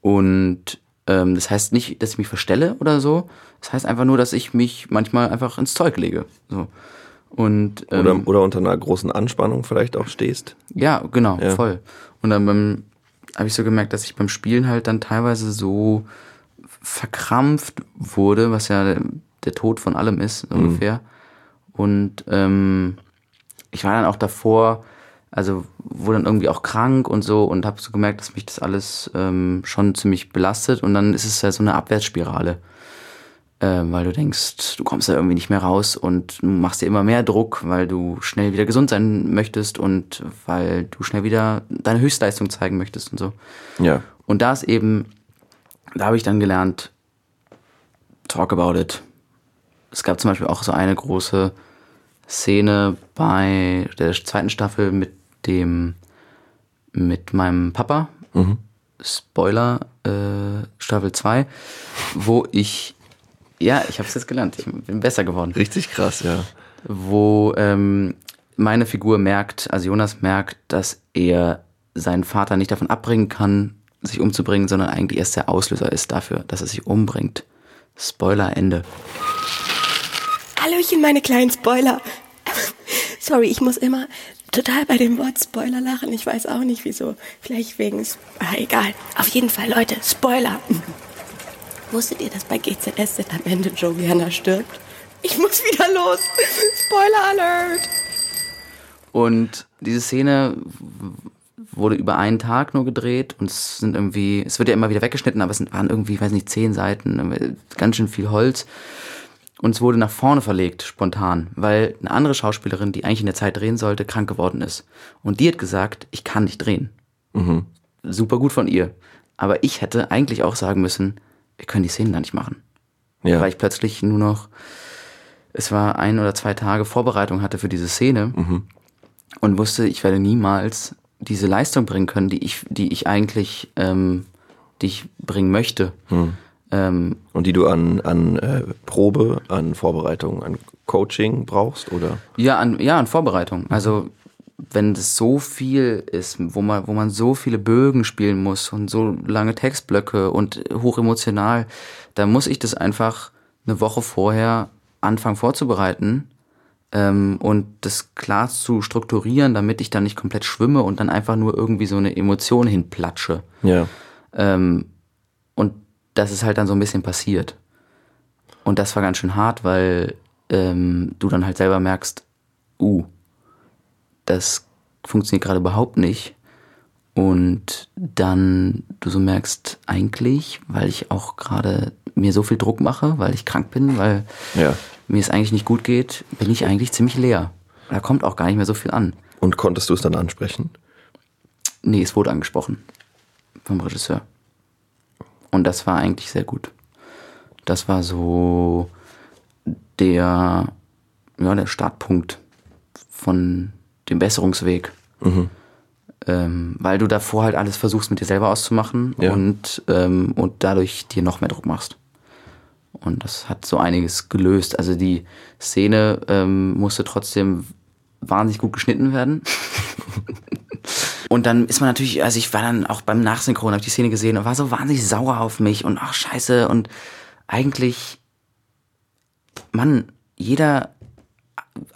Und ähm, das heißt nicht, dass ich mich verstelle oder so. Das heißt einfach nur, dass ich mich manchmal einfach ins Zeug lege. So. Und ähm, Oder, oder unter einer großen Anspannung vielleicht auch stehst. ja, genau, Ja. voll. Und dann beim habe ich so gemerkt, dass ich beim Spielen halt dann teilweise so verkrampft wurde, was ja der, Tod von allem ist, Mhm. ungefähr. Und ähm, ich war dann auch davor, also wurde dann irgendwie auch krank und so und habe so gemerkt, dass mich das alles ähm, schon ziemlich belastet und dann ist es ja so eine Abwärtsspirale. Äh, weil du denkst, du kommst da irgendwie nicht mehr raus und machst dir immer mehr Druck, weil du schnell wieder gesund sein möchtest und weil du schnell wieder deine Höchstleistung zeigen möchtest und so. Ja. Und da ist eben, da habe ich dann gelernt, talk about it. Es gab zum Beispiel auch so eine große Szene bei der zweiten Staffel mit dem, mit meinem Papa. Spoiler, äh, Staffel 2, wo ich, ja, ich habe es jetzt gelernt, ich bin besser geworden Richtig krass, ja. wo ähm, meine Figur merkt, also Jonas merkt, dass er seinen Vater nicht davon abbringen kann, sich umzubringen, sondern eigentlich erst der Auslöser ist dafür, dass er sich umbringt. Spoiler Ende. Hallöchen, meine kleinen Spoiler. Sorry, ich muss immer total bei dem Wort Spoiler lachen. Ich weiß auch nicht wieso. Vielleicht wegen. Ah, egal. Auf jeden Fall, Leute, Spoiler. Wusstet ihr, dass bei GZSZ am Ende Joe Werner stirbt? Ich muss wieder los. Spoiler Alert. Und diese Szene wurde über einen Tag nur gedreht und es sind irgendwie, es wird ja immer wieder weggeschnitten, aber es sind, waren irgendwie, weiß nicht, zehn Seiten, ganz schön viel Holz. Und es wurde nach vorne verlegt, spontan, weil eine andere Schauspielerin, die eigentlich in der Zeit drehen sollte, krank geworden ist. Und die hat gesagt, ich kann nicht drehen. Super gut von ihr. Aber ich hätte eigentlich auch sagen müssen, wir können die Szenen da nicht machen. Ja. Weil ich plötzlich nur noch, es war ein oder zwei Tage Vorbereitung hatte für diese Szene und wusste, ich werde niemals diese Leistung bringen können, die ich, die ich eigentlich, ähm, die ich bringen möchte. Ähm, Und die du an, an äh, Probe, an Vorbereitung, an Coaching brauchst, oder? ja, an, ja, an Vorbereitung. Also wenn das so viel ist, wo man, wo man so viele Bögen spielen muss und so lange Textblöcke und hochemotional, da muss ich das einfach eine Woche vorher anfangen vorzubereiten ähm, und das klar zu strukturieren, damit ich dann nicht komplett schwimme und dann einfach nur irgendwie so eine Emotion hinplatsche. Ja. Ähm, und das ist halt dann so ein bisschen passiert. Und das war ganz schön hart, weil ähm, du dann halt selber merkst, uh, das funktioniert gerade überhaupt nicht. Und dann du so merkst, eigentlich, weil ich auch gerade mir so viel Druck mache, weil ich krank bin, weil Ja. mir es eigentlich nicht gut geht, bin ich eigentlich ziemlich leer. Da kommt auch gar nicht mehr so viel an. Und konntest du es dann ansprechen? Nee, es wurde angesprochen vom Regisseur. Und das war eigentlich sehr gut. Das war so der, ja, der Startpunkt von dem Besserungsweg. Ähm, weil du davor halt alles versuchst mit dir selber auszumachen Ja. und, ähm, und dadurch dir noch mehr Druck machst. Und das hat so einiges gelöst. Also die Szene ähm, musste trotzdem wahnsinnig gut geschnitten werden. *laughs* Und dann ist man natürlich, also ich war dann auch beim Nachsynchron, habe ich die Szene gesehen und war so wahnsinnig sauer auf mich und ach scheiße und eigentlich, Mann, jeder,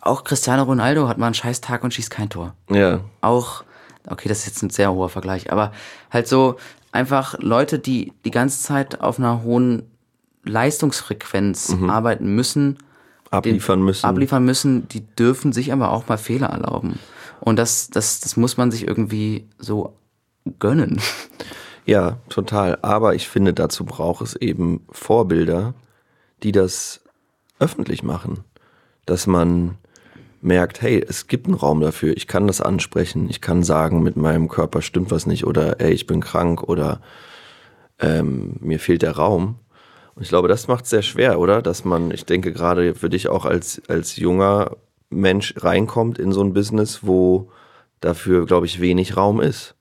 auch Cristiano Ronaldo hat mal einen scheiß Tag und schießt kein Tor. Ja. Auch, okay, das ist jetzt ein sehr hoher Vergleich, aber halt so einfach Leute, die die ganze Zeit auf einer hohen Leistungsfrequenz arbeiten müssen, Abliefern müssen. abliefern müssen, die dürfen sich aber auch mal Fehler erlauben. Und das, das, das muss man sich irgendwie so gönnen. *laughs* Ja, total. Aber ich finde, dazu braucht es eben Vorbilder, die das öffentlich machen. Dass man merkt, hey, es gibt einen Raum dafür, ich kann das ansprechen, ich kann sagen, mit meinem Körper stimmt was nicht oder ey, ich bin krank oder ähm, mir fehlt der Raum. Und ich glaube, das macht es sehr schwer, oder? Dass man, ich denke gerade für dich auch als, als junger Mensch reinkommt in so ein Business, wo dafür, glaube ich, wenig Raum ist.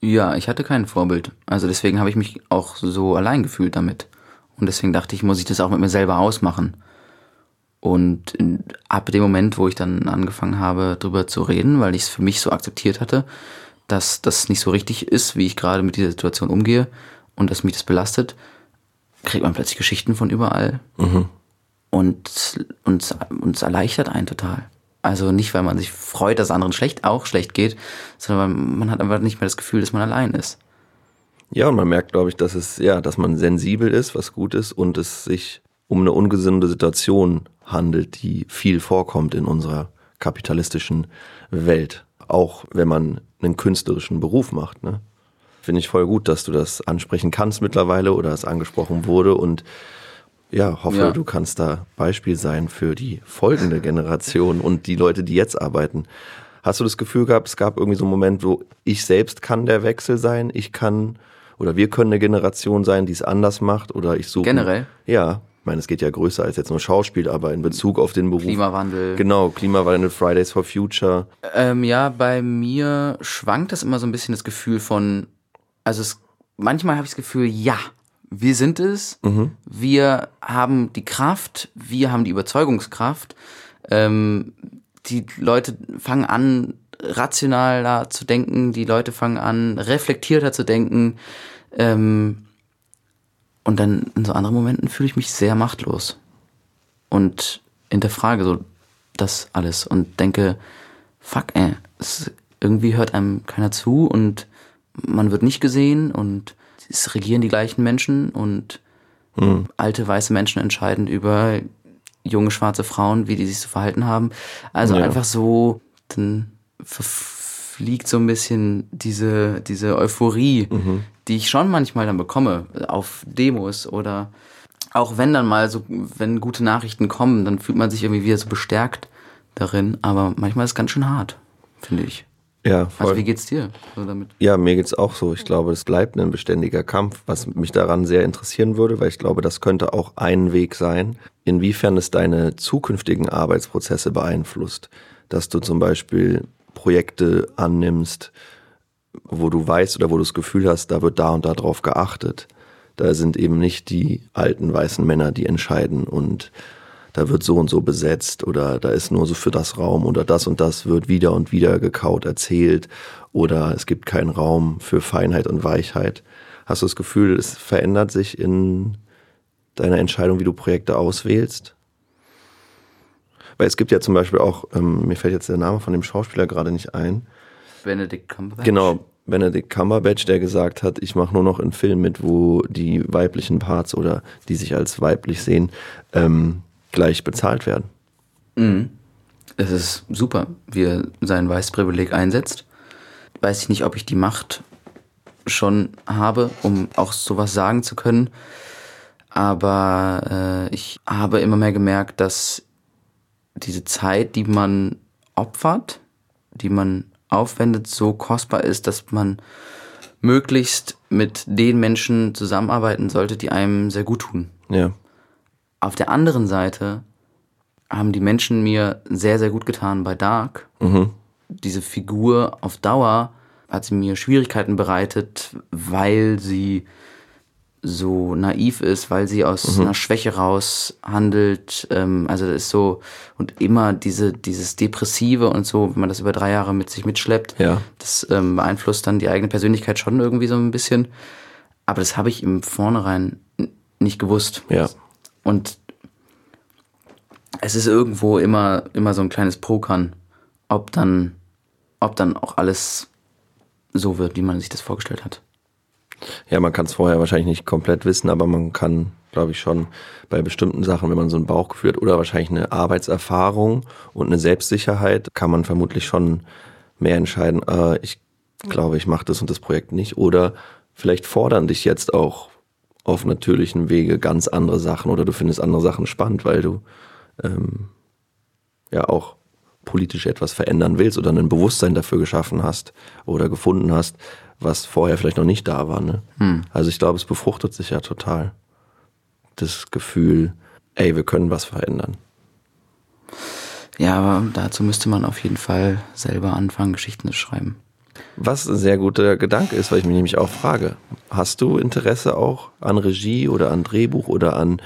Ja, ich hatte kein Vorbild. Also deswegen habe ich mich auch so allein gefühlt damit. Und deswegen dachte ich, muss ich das auch mit mir selber ausmachen. Und ab dem Moment, wo ich dann angefangen habe, darüber zu reden, weil ich es für mich so akzeptiert hatte, dass das nicht so richtig ist, wie ich gerade mit dieser Situation umgehe und dass mich das belastet, kriegt man plötzlich Geschichten von überall. Mhm. Und uns uns erleichtert einen total. Also nicht, weil man sich freut, dass anderen schlecht auch schlecht geht, sondern weil man hat einfach nicht mehr das Gefühl, dass man allein ist. Ja, und man merkt, glaube ich, dass es, ja, dass man sensibel ist, was gut ist, und es sich um eine ungesunde Situation handelt, die viel vorkommt in unserer kapitalistischen Welt. Auch wenn man einen künstlerischen Beruf macht. Ne? Finde ich voll gut, dass du das ansprechen kannst mittlerweile oder es angesprochen wurde und ja, hoffe, Ja. du kannst da Beispiel sein für die folgende Generation und die Leute, die jetzt arbeiten. Hast du das Gefühl gehabt, es gab irgendwie so einen Moment, wo ich selbst kann der Wechsel sein, ich kann oder wir können eine Generation sein, die es anders macht oder ich suche. Generell? Ja, ich meine, es geht ja größer als jetzt nur Schauspiel, aber in Bezug auf den Beruf. Klimawandel. Genau, Klimawandel, Fridays for Future. Ähm, ja, bei mir schwankt das immer so ein bisschen das Gefühl von, also es, manchmal habe ich das Gefühl, ja, wir sind es, wir haben die Kraft, wir haben die Überzeugungskraft. Ähm, die Leute fangen an, rationaler zu denken, die Leute fangen an, reflektierter zu denken. Ähm, und dann in so anderen Momenten fühle ich mich sehr machtlos und hinterfrage so das alles und denke, fuck, ey, es, irgendwie hört einem keiner zu und man wird nicht gesehen und es regieren die gleichen Menschen und alte weiße Menschen entscheiden über junge schwarze Frauen, wie die sich zu verhalten haben. Also Ja. einfach so, dann verfliegt so ein bisschen diese, diese Euphorie, die ich schon manchmal dann bekomme auf Demos oder auch wenn dann mal so, wenn gute Nachrichten kommen, dann fühlt man sich irgendwie wieder so bestärkt darin. Aber manchmal ist es ganz schön hart, finde ich. Ja, voll. Also wie geht's dir so damit? Ja, mir geht's auch so. Ich glaube, es bleibt ein beständiger Kampf, was mich daran sehr interessieren würde, weil ich glaube, das könnte auch ein Weg sein, inwiefern es deine zukünftigen Arbeitsprozesse beeinflusst. Dass du zum Beispiel Projekte annimmst, wo du weißt oder wo du das Gefühl hast, da wird da und da drauf geachtet. Da sind eben nicht die alten weißen Männer, die entscheiden und da wird so und so besetzt oder da ist nur so für das Raum oder das und das wird wieder und wieder gekaut erzählt oder es gibt keinen Raum für Feinheit und Weichheit. Hast du das Gefühl, es verändert sich in deiner Entscheidung, wie du Projekte auswählst? Weil es gibt ja zum Beispiel auch, ähm, mir fällt jetzt der Name von dem Schauspieler gerade nicht ein, Benedict Cumberbatch? Genau, Benedict Cumberbatch, der gesagt hat, ich mache nur noch in Filmen mit, wo die weiblichen Parts oder die sich als weiblich sehen, ähm, gleich bezahlt werden. Mhm. Es ist super, wie er sein Weißprivileg einsetzt. Weiß ich nicht, ob ich die Macht schon habe, um auch sowas sagen zu können. Aber äh, ich habe immer mehr gemerkt, dass diese Zeit, die man opfert, die man aufwendet, so kostbar ist, dass man möglichst mit den Menschen zusammenarbeiten sollte, die einem sehr gut tun. Ja. Auf der anderen Seite haben die Menschen mir sehr, sehr gut getan bei Dark. Mhm. Diese Figur auf Dauer hat sie mir Schwierigkeiten bereitet, weil sie so naiv ist, weil sie aus einer Schwäche raus handelt. Ähm, also das ist so und immer diese dieses Depressive und so, wenn man das über drei Jahre mit sich mitschleppt, Ja. das ähm, beeinflusst dann die eigene Persönlichkeit schon irgendwie so ein bisschen. Aber das habe ich im Vornherein nicht gewusst. Ja. Und es ist irgendwo immer, immer so ein kleines Pokern, ob dann, ob dann auch alles so wird, wie man sich das vorgestellt hat. Ja, man kann es vorher wahrscheinlich nicht komplett wissen, aber man kann, glaube ich, schon bei bestimmten Sachen, wenn man so ein Bauchgefühl hat oder wahrscheinlich eine Arbeitserfahrung und eine Selbstsicherheit, kann man vermutlich schon mehr entscheiden, äh, ich glaube, ich mache das und das Projekt nicht. Oder vielleicht fordern dich jetzt auch auf natürlichen Wege ganz andere Sachen oder du findest andere Sachen spannend, weil du ähm, ja auch politisch etwas verändern willst oder ein Bewusstsein dafür geschaffen hast oder gefunden hast, was vorher vielleicht noch nicht da war. Ne? Hm. Also ich glaube, es befruchtet sich ja total. Das Gefühl, ey, wir können was verändern. Ja, aber dazu müsste man auf jeden Fall selber anfangen, Geschichten zu schreiben. Was ein sehr guter Gedanke ist, weil ich mich nämlich auch frage, hast du Interesse auch an Regie oder an Drehbuch oder an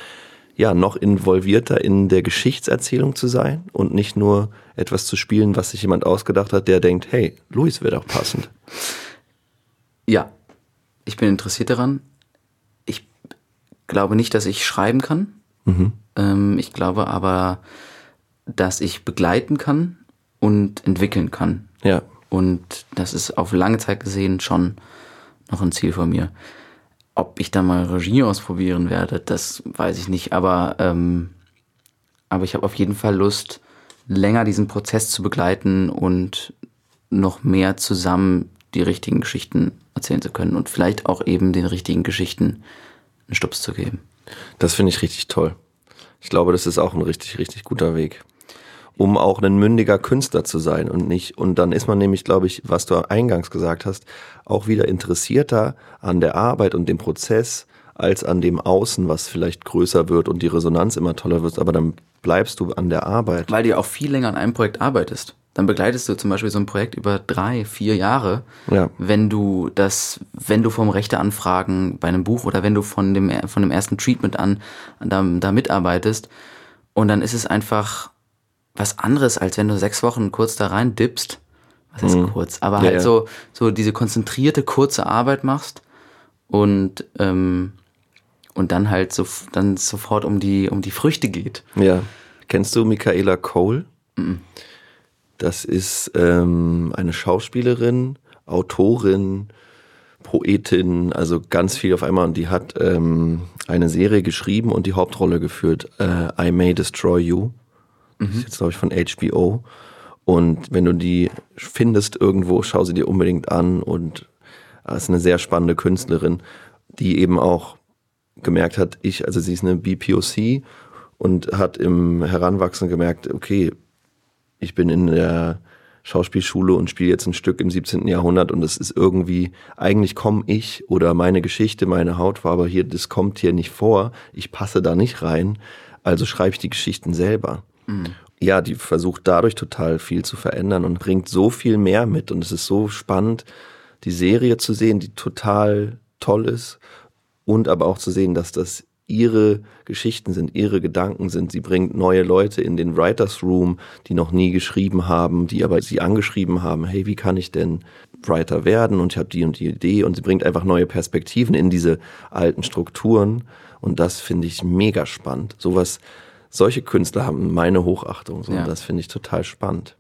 ja, noch involvierter in der Geschichtserzählung zu sein und nicht nur etwas zu spielen, was sich jemand ausgedacht hat, der denkt, hey, Luis wäre doch passend. Ja, ich bin interessiert daran. Ich glaube nicht, dass ich schreiben kann. Mhm. Ähm, ich glaube aber, dass ich begleiten kann und entwickeln kann. Ja. Und das ist auf lange Zeit gesehen schon noch ein Ziel von mir. Ob ich da mal Regie ausprobieren werde, das weiß ich nicht. Aber, ähm, aber ich habe auf jeden Fall Lust, länger diesen Prozess zu begleiten und noch mehr zusammen die richtigen Geschichten erzählen zu können und vielleicht auch eben den richtigen Geschichten einen Stups zu geben. Das finde ich richtig toll. Ich glaube, das ist auch ein richtig, richtig guter Weg. Um auch ein mündiger Künstler zu sein und nicht, und dann ist man nämlich, glaube ich, was du eingangs gesagt hast, auch wieder interessierter an der Arbeit und dem Prozess als an dem Außen, was vielleicht größer wird und die Resonanz immer toller wird, aber dann bleibst du an der Arbeit. Weil du auch viel länger an einem Projekt arbeitest. Dann begleitest du zum Beispiel so ein Projekt über drei, vier Jahre. Ja. Wenn du das, wenn du vom Rechteanfragen bei einem Buch oder wenn du von dem, von dem ersten Treatment an da, da mitarbeitest. Und dann ist es einfach was anderes, als wenn du sechs Wochen kurz da rein dippst. Was heißt Mhm. kurz? Aber Ja, halt ja. so, so diese konzentrierte, kurze Arbeit machst und, ähm, und dann halt so, dann sofort um die, um die Früchte geht. Ja. Kennst du Michaela Cole? Das ist ähm, eine Schauspielerin, Autorin, Poetin, also ganz viel auf einmal. Und die hat ähm, eine Serie geschrieben und die Hauptrolle geführt. Äh, I May Destroy You. Das ist jetzt, glaube ich, von HBO. Und wenn du die findest irgendwo, schau sie dir unbedingt an. Und äh, ist eine sehr spannende Künstlerin, die eben auch gemerkt hat, ich, also sie ist eine BPOC und hat im Heranwachsen gemerkt, okay, ich bin in der Schauspielschule und spiele jetzt ein Stück im 17. Jahrhundert und es ist irgendwie, eigentlich komme ich oder meine Geschichte, meine Hautfarbe hier, das kommt hier nicht vor, ich passe da nicht rein, also schreibe ich die Geschichten selber. Ja, die versucht dadurch total viel zu verändern und bringt so viel mehr mit und es ist so spannend, die Serie zu sehen, die total toll ist und aber auch zu sehen, dass das ihre Geschichten sind, ihre Gedanken sind. Sie bringt neue Leute in den Writers Room, die noch nie geschrieben haben, die aber sie angeschrieben haben, hey, wie kann ich denn Writer werden? Und ich habe die und die Idee und sie bringt einfach neue Perspektiven in diese alten Strukturen und das finde ich mega spannend. Sowas, solche Künstler haben meine Hochachtung so, Ja. und das finde ich total spannend.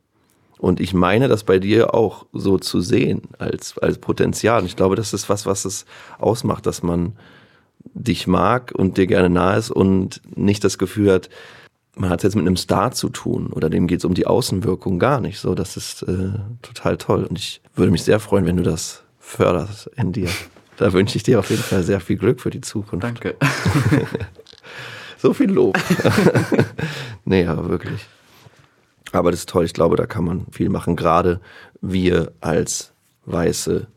Und ich meine, das bei dir auch so zu sehen als, als Potenzial. Und ich glaube, das ist was, was es ausmacht, dass man dich mag und dir gerne nahe ist und nicht das Gefühl hat, man hat es jetzt mit einem Star zu tun oder dem geht es um die Außenwirkung gar nicht. So, das ist äh, total toll. Und ich würde mich sehr freuen, wenn du das förderst in dir. Da wünsche ich dir auf jeden Fall sehr viel Glück für die Zukunft. Danke. *laughs* So viel Lob. *laughs* nee, aber wirklich. Aber das ist toll. Ich glaube, da kann man viel machen. Gerade wir als weiße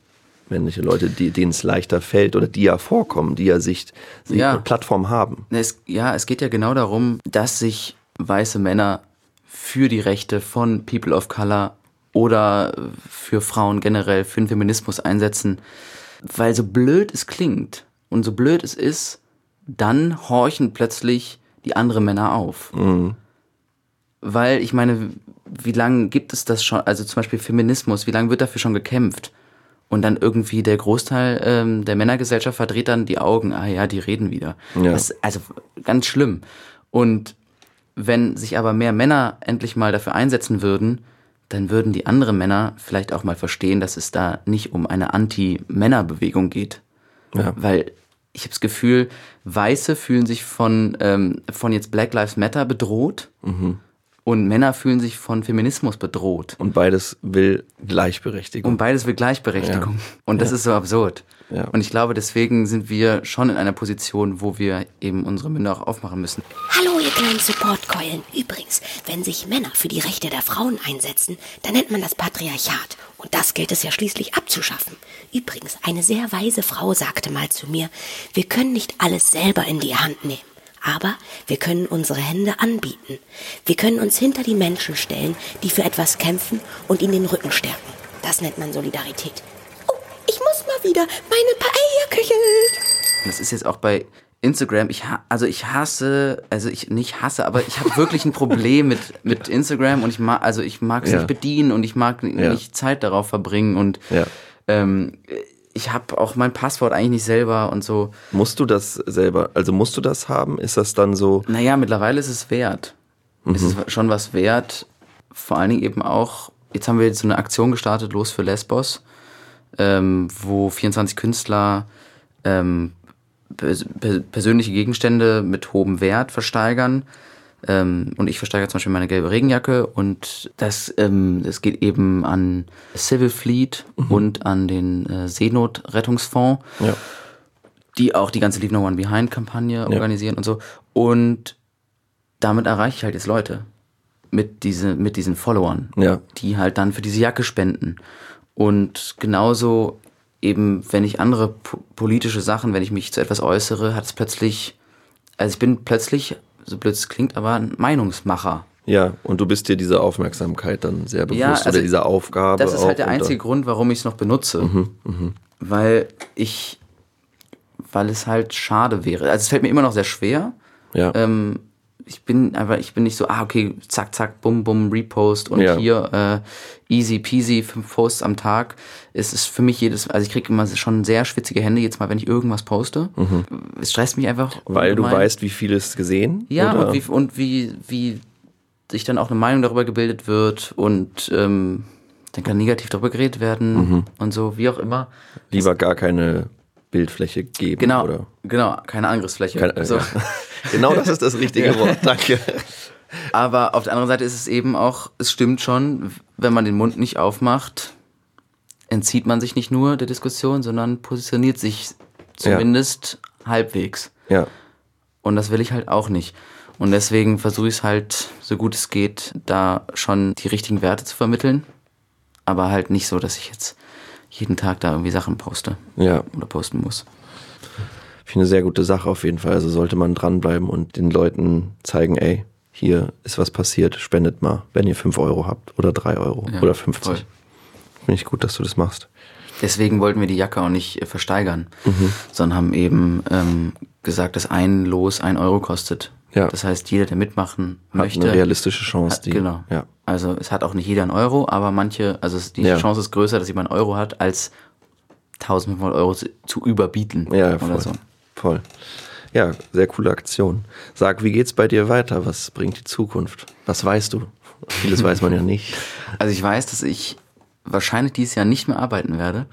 männliche Leute, die, denen es leichter fällt oder die ja vorkommen, die ja Sicht, sie Ja. eine Plattform haben. Es, ja, es geht ja genau darum, dass sich weiße Männer für die Rechte von People of Color oder für Frauen generell, für den Feminismus einsetzen. Weil so blöd es klingt und so blöd es ist, dann horchen plötzlich die anderen Männer auf. Weil ich meine, wie lange gibt es das schon, also zum Beispiel Feminismus, wie lange wird dafür schon gekämpft? Und dann irgendwie der Großteil ähm, der Männergesellschaft verdreht dann die Augen, ah ja, die reden wieder. Ja. Das, also ganz schlimm. Und wenn sich aber mehr Männer endlich mal dafür einsetzen würden, dann würden die anderen Männer vielleicht auch mal verstehen, dass es da nicht um eine Anti-Männer-Bewegung geht. Ja. Weil ich habe das Gefühl, Weiße fühlen sich von, ähm, von jetzt Black Lives Matter bedroht, Und Männer fühlen sich von Feminismus bedroht. Und beides will Gleichberechtigung. Und beides will Gleichberechtigung. Ja. Und das Ja. ist so absurd. Ja. Und ich glaube, deswegen sind wir schon in einer Position, wo wir eben unsere Münder auch aufmachen müssen. Hallo, ihr kleinen Supportkeulen. Übrigens, wenn sich Männer für die Rechte der Frauen einsetzen, dann nennt man das Patriarchat. Und das gilt es ja schließlich abzuschaffen. Übrigens, eine sehr weise Frau sagte mal zu mir, wir können nicht alles selber in die Hand nehmen. Aber wir können unsere Hände anbieten. Wir können uns hinter die Menschen stellen, die für etwas kämpfen und ihnen den Rücken stärken. Das nennt man Solidarität. Oh, ich muss mal wieder meine Paella köcheln. Und das ist jetzt auch bei Instagram. Ich ha also ich hasse, also ich nicht hasse, aber ich habe wirklich ein Problem mit mit Instagram und ich mag also ich mag es Ja. nicht bedienen und ich mag Ja. nicht Zeit darauf verbringen und Ja. ähm, ich habe auch mein Passwort eigentlich nicht selber und so. Musst du das selber, also musst du das haben? Ist das dann so, Naja, mittlerweile ist es wert. Es ist schon was wert. Vor allen Dingen eben auch, jetzt haben wir jetzt so eine Aktion gestartet, Los für Lesbos, ähm, wo 24 Künstler ähm, pers per persönliche Gegenstände mit hohem Wert versteigern. Ähm, und ich versteigere zum Beispiel meine gelbe Regenjacke und das, ähm, das geht eben an Civil Fleet und an den äh, Seenotrettungsfonds ja, die auch die ganze Leave No One Behind Kampagne organisieren und so. Und damit erreiche ich halt jetzt Leute mit, diese, mit diesen Followern, Ja. die halt dann für diese Jacke spenden. Und genauso eben, wenn ich andere po politische Sachen, wenn ich mich zu etwas äußere, hat es plötzlich, also ich bin plötzlich, so blöd es klingt, aber ein Meinungsmacher. ja, und du bist dir dieser Aufmerksamkeit dann sehr bewusst Ja, oder also dieser Aufgabe. Das ist halt der einzige Grund, warum ich es noch benutze. Mhm, Weil ich, weil es halt schade wäre. Also es fällt mir immer noch sehr schwer. Ja, Ähm, ich bin einfach, ich bin nicht so, ah, okay, zack, zack, bum, bum, Repost und Ja. hier äh, easy peasy, fünf Posts am Tag. Es ist für mich jedes, also ich kriege immer schon sehr schwitzige Hände, jetzt mal, wenn ich irgendwas poste. Es stresst mich einfach. Mhm. weil du ungemein. weißt, wie viel es gesehen Ja, oder? und, wie, und wie, wie sich dann auch eine Meinung darüber gebildet wird und ähm, dann kann negativ darüber geredet werden Mhm. und so, wie auch immer. lieber gar keine Bildfläche geben. Genau, Oder? genau, keine Angriffsfläche. Keine, so. ja. *laughs* Genau das ist das richtige Wort, danke. *laughs* Aber auf der anderen Seite ist es eben auch, es stimmt schon, wenn man den Mund nicht aufmacht, entzieht man sich nicht nur der Diskussion, sondern positioniert sich zumindest halbwegs. Ja, Und das will ich halt auch nicht. Und deswegen versuche ich es halt, so gut es geht, da schon die richtigen Werte zu vermitteln. Aber halt nicht so, dass ich jetzt jeden Tag da irgendwie Sachen poste ja. oder posten muss. Ich finde eine sehr gute Sache auf jeden Fall. Also sollte man dranbleiben und den Leuten zeigen, ey, hier ist was passiert, spendet mal, wenn ihr 5 Euro habt oder 3 Euro Ja, oder 50. voll. Finde ich gut, dass du das machst. Deswegen wollten wir die Jacke auch nicht äh, versteigern, Mhm. sondern haben eben ähm, gesagt, dass ein Los ein Euro kostet. Ja. Das heißt, jeder, der mitmachen Hat möchte, eine realistische Chance. hat, die, genau. Ja. Also es hat auch nicht jeder einen Euro, aber manche, also es, die Ja. Chance ist größer, dass jemand einen Euro hat, als 1500 Euro zu, zu überbieten Ja, voll. so. Voll. Ja, sehr coole Aktion. Sag, wie geht's bei dir weiter? Was bringt die Zukunft? Was weißt du? Vieles weiß man ja nicht. *laughs* Also ich weiß, dass ich wahrscheinlich dieses Jahr nicht mehr arbeiten werde,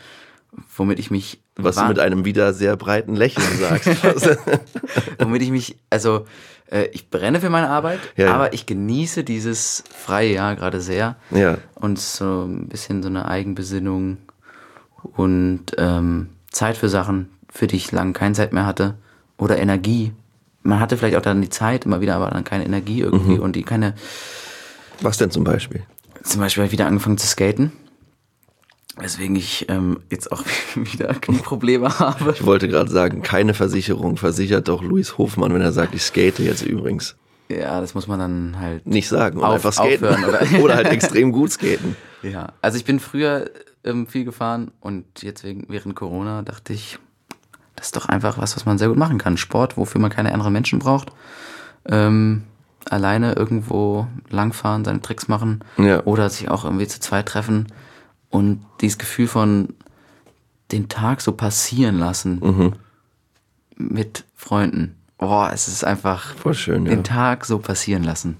womit ich mich Was du mit einem wieder sehr breiten Lächeln sagst. *laughs* womit ich mich, also ich brenne für meine Arbeit, Ja, ja. aber ich genieße dieses freie Jahr gerade sehr ja, und so ein bisschen so eine Eigenbesinnung und ähm, Zeit für Sachen, für die ich lange keine Zeit mehr hatte oder Energie. Man hatte vielleicht auch dann die Zeit immer wieder, aber dann keine Energie irgendwie Mhm. und die keine. was denn zum Beispiel? Zum Beispiel habe ich wieder angefangen zu skaten. Weswegen ich ähm, jetzt auch *laughs* wieder *laughs* Knieprobleme habe. Ich wollte gerade sagen, keine Versicherung versichert doch Luis Hofmann, wenn er sagt, ich skate jetzt übrigens. Ja, das muss man dann halt Nicht sagen und Auf- einfach skaten. aufhören, oder? *laughs* oder halt extrem gut skaten. Ja, also ich bin früher ähm, viel gefahren und jetzt wegen, während Corona dachte ich, das ist doch einfach was, was man sehr gut machen kann. Sport, wofür man keine anderen Menschen braucht. Ähm, alleine irgendwo langfahren, seine Tricks machen Ja. oder sich auch irgendwie zu zweit treffen und dieses Gefühl von den Tag so passieren lassen Mhm. mit Freunden. Boah, es ist einfach Voll schön, ja. den Tag so passieren lassen.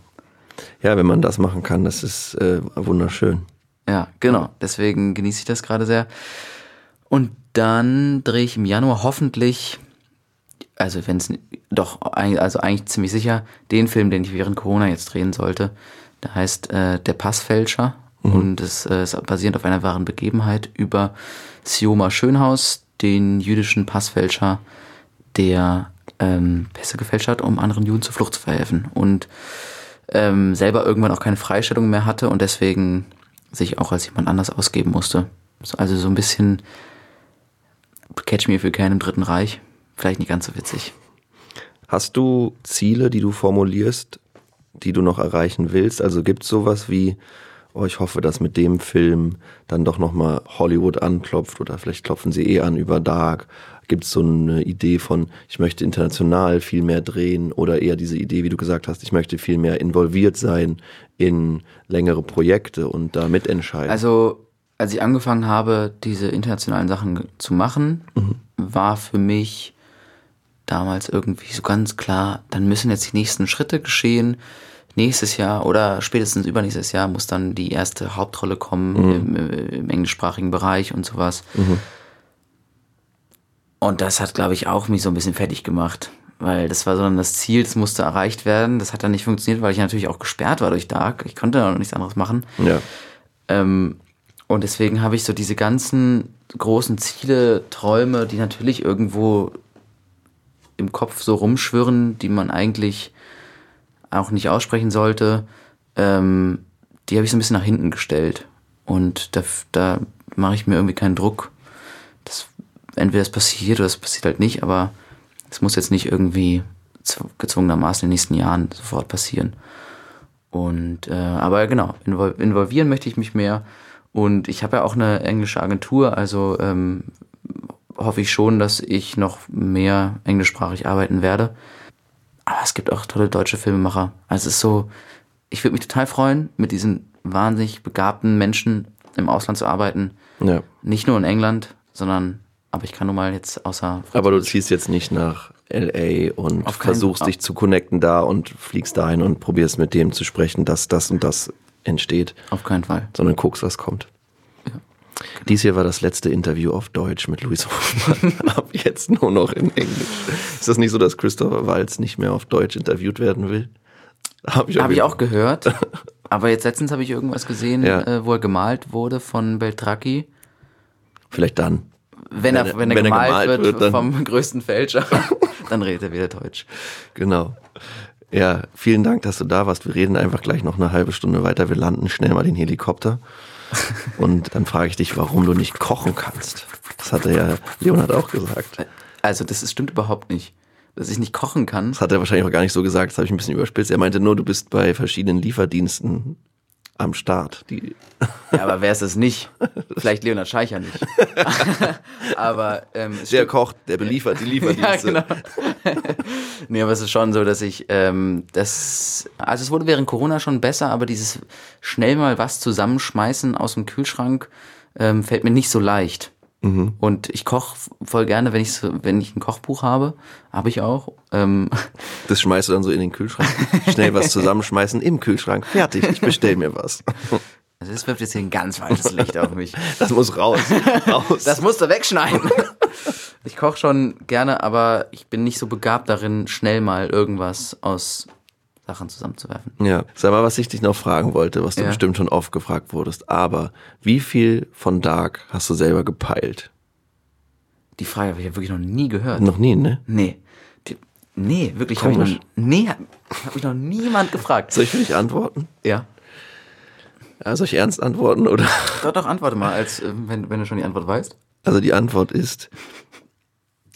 Ja, wenn man das machen kann, das ist äh, wunderschön. Ja, genau. Deswegen genieße ich das gerade sehr. Und dann drehe ich im Januar hoffentlich also wenn es doch, also eigentlich ziemlich sicher, den Film, den ich während Corona jetzt drehen sollte. Der heißt äh, Der Passfälscher mhm. und es äh, ist basierend auf einer wahren Begebenheit über Sioma Schönhaus, den jüdischen Passfälscher, der ähm, Pässe gefälscht hat, um anderen Juden zur Flucht zu verhelfen und ähm, selber irgendwann auch keine Freistellung mehr hatte und deswegen sich auch als jemand anders ausgeben musste. Also so ein bisschen Catch Me If You Can im Dritten Reich. Vielleicht nicht ganz so witzig. Hast du Ziele, die du formulierst, die du noch erreichen willst? Also gibt es sowas wie, oh, ich hoffe, dass mit dem Film dann doch nochmal Hollywood anklopft oder vielleicht klopfen sie eh an über Dark. Gibt es so eine Idee von, ich möchte international viel mehr drehen oder eher diese Idee, wie du gesagt hast, ich möchte viel mehr involviert sein in längere Projekte und da mitentscheiden? Also, als ich angefangen habe, diese internationalen Sachen zu machen, mhm. war für mich damals irgendwie so ganz klar, dann müssen jetzt die nächsten Schritte geschehen. Nächstes Jahr oder spätestens übernächstes Jahr muss dann die erste Hauptrolle kommen mhm. im, im, englischsprachigen Bereich und sowas. Mhm. Und das hat, glaube ich, auch mich so ein bisschen fertig gemacht. Weil das war so dann das Ziel, das musste erreicht werden. Das hat dann nicht funktioniert, weil ich natürlich auch gesperrt war durch Dark. Ich konnte noch nichts anderes machen. Ja. Ähm, und deswegen habe ich so diese ganzen großen Ziele, Träume, die natürlich irgendwo im Kopf so rumschwirren, die man eigentlich auch nicht aussprechen sollte, ähm, die habe ich so ein bisschen nach hinten gestellt. Und da, da mache ich mir irgendwie keinen Druck. Das, entweder es passiert oder es passiert halt nicht, aber es muss jetzt nicht irgendwie gezwungenermaßen in den nächsten Jahren sofort passieren. Und äh, aber genau, involvieren möchte ich mich mehr. Und ich habe ja auch eine englische Agentur, also ähm, hoffe ich schon, dass ich noch mehr englischsprachig arbeiten werde. Aber es gibt auch tolle deutsche Filmemacher. Also es ist so, ich würde mich total freuen, mit diesen wahnsinnig begabten Menschen im Ausland zu arbeiten. Ja. Nicht nur in England, sondern, aber ich kann nun mal jetzt außer. Aber du ziehst jetzt nicht nach LA und versuchst dich zu connecten da und fliegst dahin und probierst mit dem zu sprechen, dass das und das entsteht. Auf keinen Fall. Sondern guckst, was kommt. Dies hier war das letzte Interview auf Deutsch mit Luis Hofmann. *laughs* Ab jetzt nur noch in Englisch. Ist das nicht so, dass Christopher Walz nicht mehr auf Deutsch interviewt werden will? Habe ich, hab ich auch gehört. *laughs* Aber jetzt letztens habe ich irgendwas gesehen, ja. äh, wo er gemalt wurde von Beltracchi. Vielleicht dann. Wenn, er, wenn, er, wenn gemalt, er gemalt wird, wird vom *laughs* größten Fälscher, dann redet er wieder Deutsch. Genau. Ja, vielen Dank, dass du da warst. Wir reden einfach gleich noch eine halbe Stunde weiter. Wir landen schnell mal den Helikopter. Und dann frage ich dich, warum du nicht kochen kannst. Das hatte ja Leonhard auch gesagt. Also, das ist, stimmt überhaupt nicht. Dass ich nicht kochen kann. Das hat er wahrscheinlich auch gar nicht so gesagt, das habe ich ein bisschen überspitzt. Er meinte nur, du bist bei verschiedenen Lieferdiensten am Start. Die ja, aber wer ist es nicht? Vielleicht Leonhard Scheicher nicht. *laughs* aber ähm, der kocht, der beliefert die Lieferdienste. ja, genau. *laughs* nee, aber es ist schon so, dass ich ähm, das, also es wurde während Corona schon besser, aber dieses schnell mal was zusammenschmeißen aus dem Kühlschrank ähm, fällt mir nicht so leicht. Mhm. Und ich koche voll gerne, wenn ich wenn ich ein Kochbuch habe, habe ich auch. Ähm. Das schmeißt du dann so in den Kühlschrank. Schnell was zusammenschmeißen im Kühlschrank. Fertig, ich bestell mir was. Also das wirft jetzt hier ein ganz falsches Licht auf mich. Das muss raus. raus. Das musst du wegschneiden. Ich koche schon gerne, aber ich bin nicht so begabt darin, schnell mal irgendwas aus Sachen zusammenzuwerfen. Ja, sag mal, was ich dich noch fragen wollte, was du ja. bestimmt schon oft gefragt wurdest. Aber wie viel von Dark hast du selber gepeilt? Die Frage habe ich ja wirklich noch nie gehört. Noch nie, ne? Nee. Die, nee, wirklich habe ich noch, nee, hab mich noch niemand gefragt. Soll ich für dich antworten? Ja. ja. Soll ich ernst antworten, oder? Doch, doch, antworte mal, als, äh, wenn, wenn du schon die Antwort weißt. Also die Antwort ist,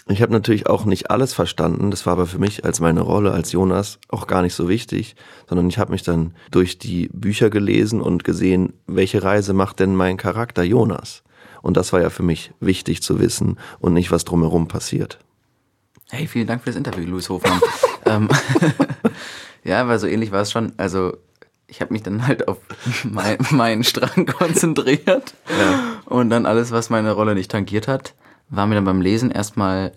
ich habe natürlich auch nicht alles verstanden, das war aber für mich als meine Rolle als Jonas auch gar nicht so wichtig, sondern ich habe mich dann durch die Bücher gelesen und gesehen, welche Reise macht denn mein Charakter Jonas? Und das war ja für mich wichtig zu wissen und nicht, was drumherum passiert. Hey, vielen Dank für das Interview, Louis Hofmann. *laughs* ähm, *laughs* ja, weil so ähnlich war es schon. Also ich habe mich dann halt auf mein, meinen Strang *laughs* konzentriert ja. und dann alles, was meine Rolle nicht tangiert hat, war mir dann beim Lesen erstmal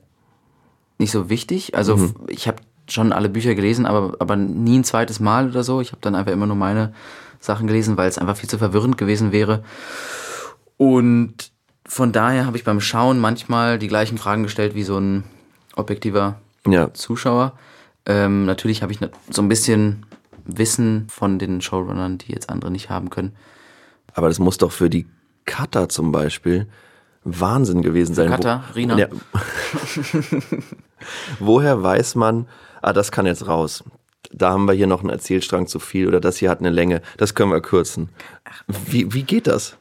nicht so wichtig. Also mhm. ich habe schon alle Bücher gelesen, aber, aber nie ein zweites Mal oder so. Ich habe dann einfach immer nur meine Sachen gelesen, weil es einfach viel zu verwirrend gewesen wäre. Und von daher habe ich beim Schauen manchmal die gleichen Fragen gestellt wie so ein objektiver Ja. Zuschauer. Ähm, natürlich habe ich so ein bisschen Wissen von den Showrunnern, die jetzt andere nicht haben können. Aber das muss doch für die Cutter zum Beispiel Wahnsinn gewesen sein. Wo- Rina? Ja. *laughs* Woher weiß man, ah, das kann jetzt raus. Da haben wir hier noch einen Erzählstrang zu viel oder das hier hat eine Länge. Das können wir kürzen. Wie, wie geht das?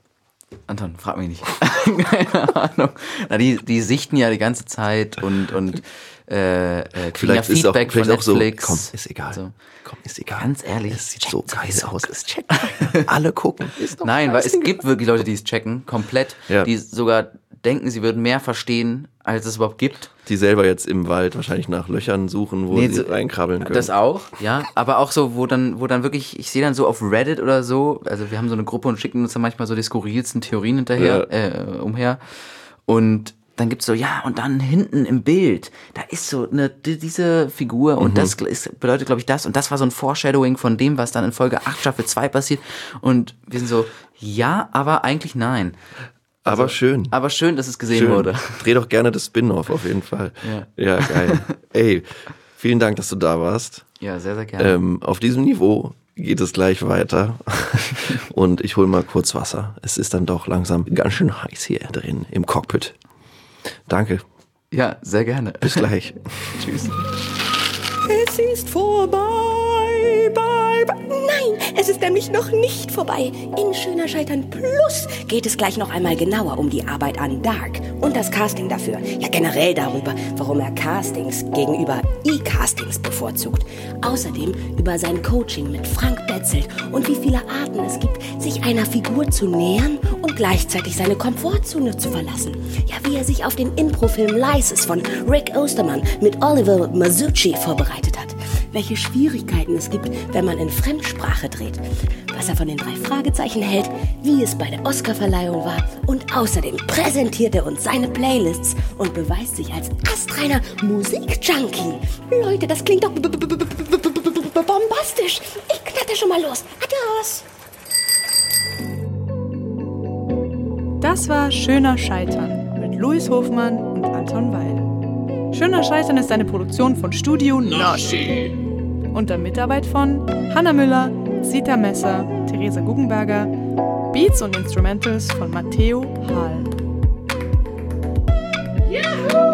Anton, frag mich nicht. *laughs* Keine Ahnung. Na, die, die sichten ja die ganze Zeit und, und *laughs* äh, äh, kriegen ja Vielleicht ist auch, Feedback vielleicht von auch so, Netflix. komm, ist egal. So. Komm, ist egal. Ganz ehrlich, Es sieht so geil aus. Es checkt. Alle gucken. Ist doch Nein, weil es gibt wirklich Leute, die es checken, komplett, Ja. die sogar denken, sie würden mehr verstehen, als es überhaupt gibt. Die selber jetzt im Wald wahrscheinlich nach Löchern suchen, wo Nee, sie so- reinkrabbeln können. Das auch, ja. Aber auch so, wo dann, wo dann wirklich, ich sehe dann so auf Reddit oder so, also wir haben so eine Gruppe und schicken uns dann manchmal so die skurrilsten Theorien hinterher, äh, umher. Und dann gibt's so, ja, und dann hinten im Bild, da ist so eine, die- diese Figur und das ist, bedeutet, glaube ich, das. Und das war so ein Foreshadowing von dem, was dann in Folge 8 Staffel 2 passiert. Und wir sind so, ja, aber eigentlich nein. Aber schön. Aber schön, dass es gesehen Schön. wurde. Dreh doch gerne das Spin-off auf jeden Fall. Ja, geil. *laughs* Ey, vielen Dank, dass du da warst. Ja, sehr, sehr gerne. Ähm, auf diesem Niveau geht es gleich weiter. *laughs* Und ich hole mal kurz Wasser. Es ist dann doch langsam ganz schön heiß hier drin im Cockpit. Danke. Ja, sehr gerne. Bis gleich. *laughs* Tschüss. Es ist vorbei, bye, bye. Nein, es ist nämlich noch nicht vorbei. In Schöner Scheitern Plus geht es gleich noch einmal genauer um die Arbeit an Dark und das Casting dafür. Ja, generell darüber, warum er Castings gegenüber E-Castings bevorzugt. Außerdem über sein Coaching mit Frank Betzelt und wie viele Arten es gibt, sich einer Figur zu nähern und gleichzeitig seine Komfortzone zu verlassen. Ja, wie er sich auf den Improfilm Lysis von Rick Osterman mit Oliver Masucci vorbereitet hat welche Schwierigkeiten es gibt, wenn man in Fremdsprache dreht, was er von den drei Fragezeichen hält, wie es bei der Oscarverleihung war und außerdem präsentiert er uns seine Playlists und beweist sich als astreiner Musikjunkie. Leute, das klingt doch bombastisch. Ich knatter schon mal los. Adios. Das war Schöner Scheitern mit Louis Hofmann und Anton Weil. Schöner Scheitern ist eine Produktion von Studio Nashi. Unter Mitarbeit von Hanna Müller, Sita Messer, Theresa Guggenberger, Beats und Instrumentals von Matteo Hall. Yahoo!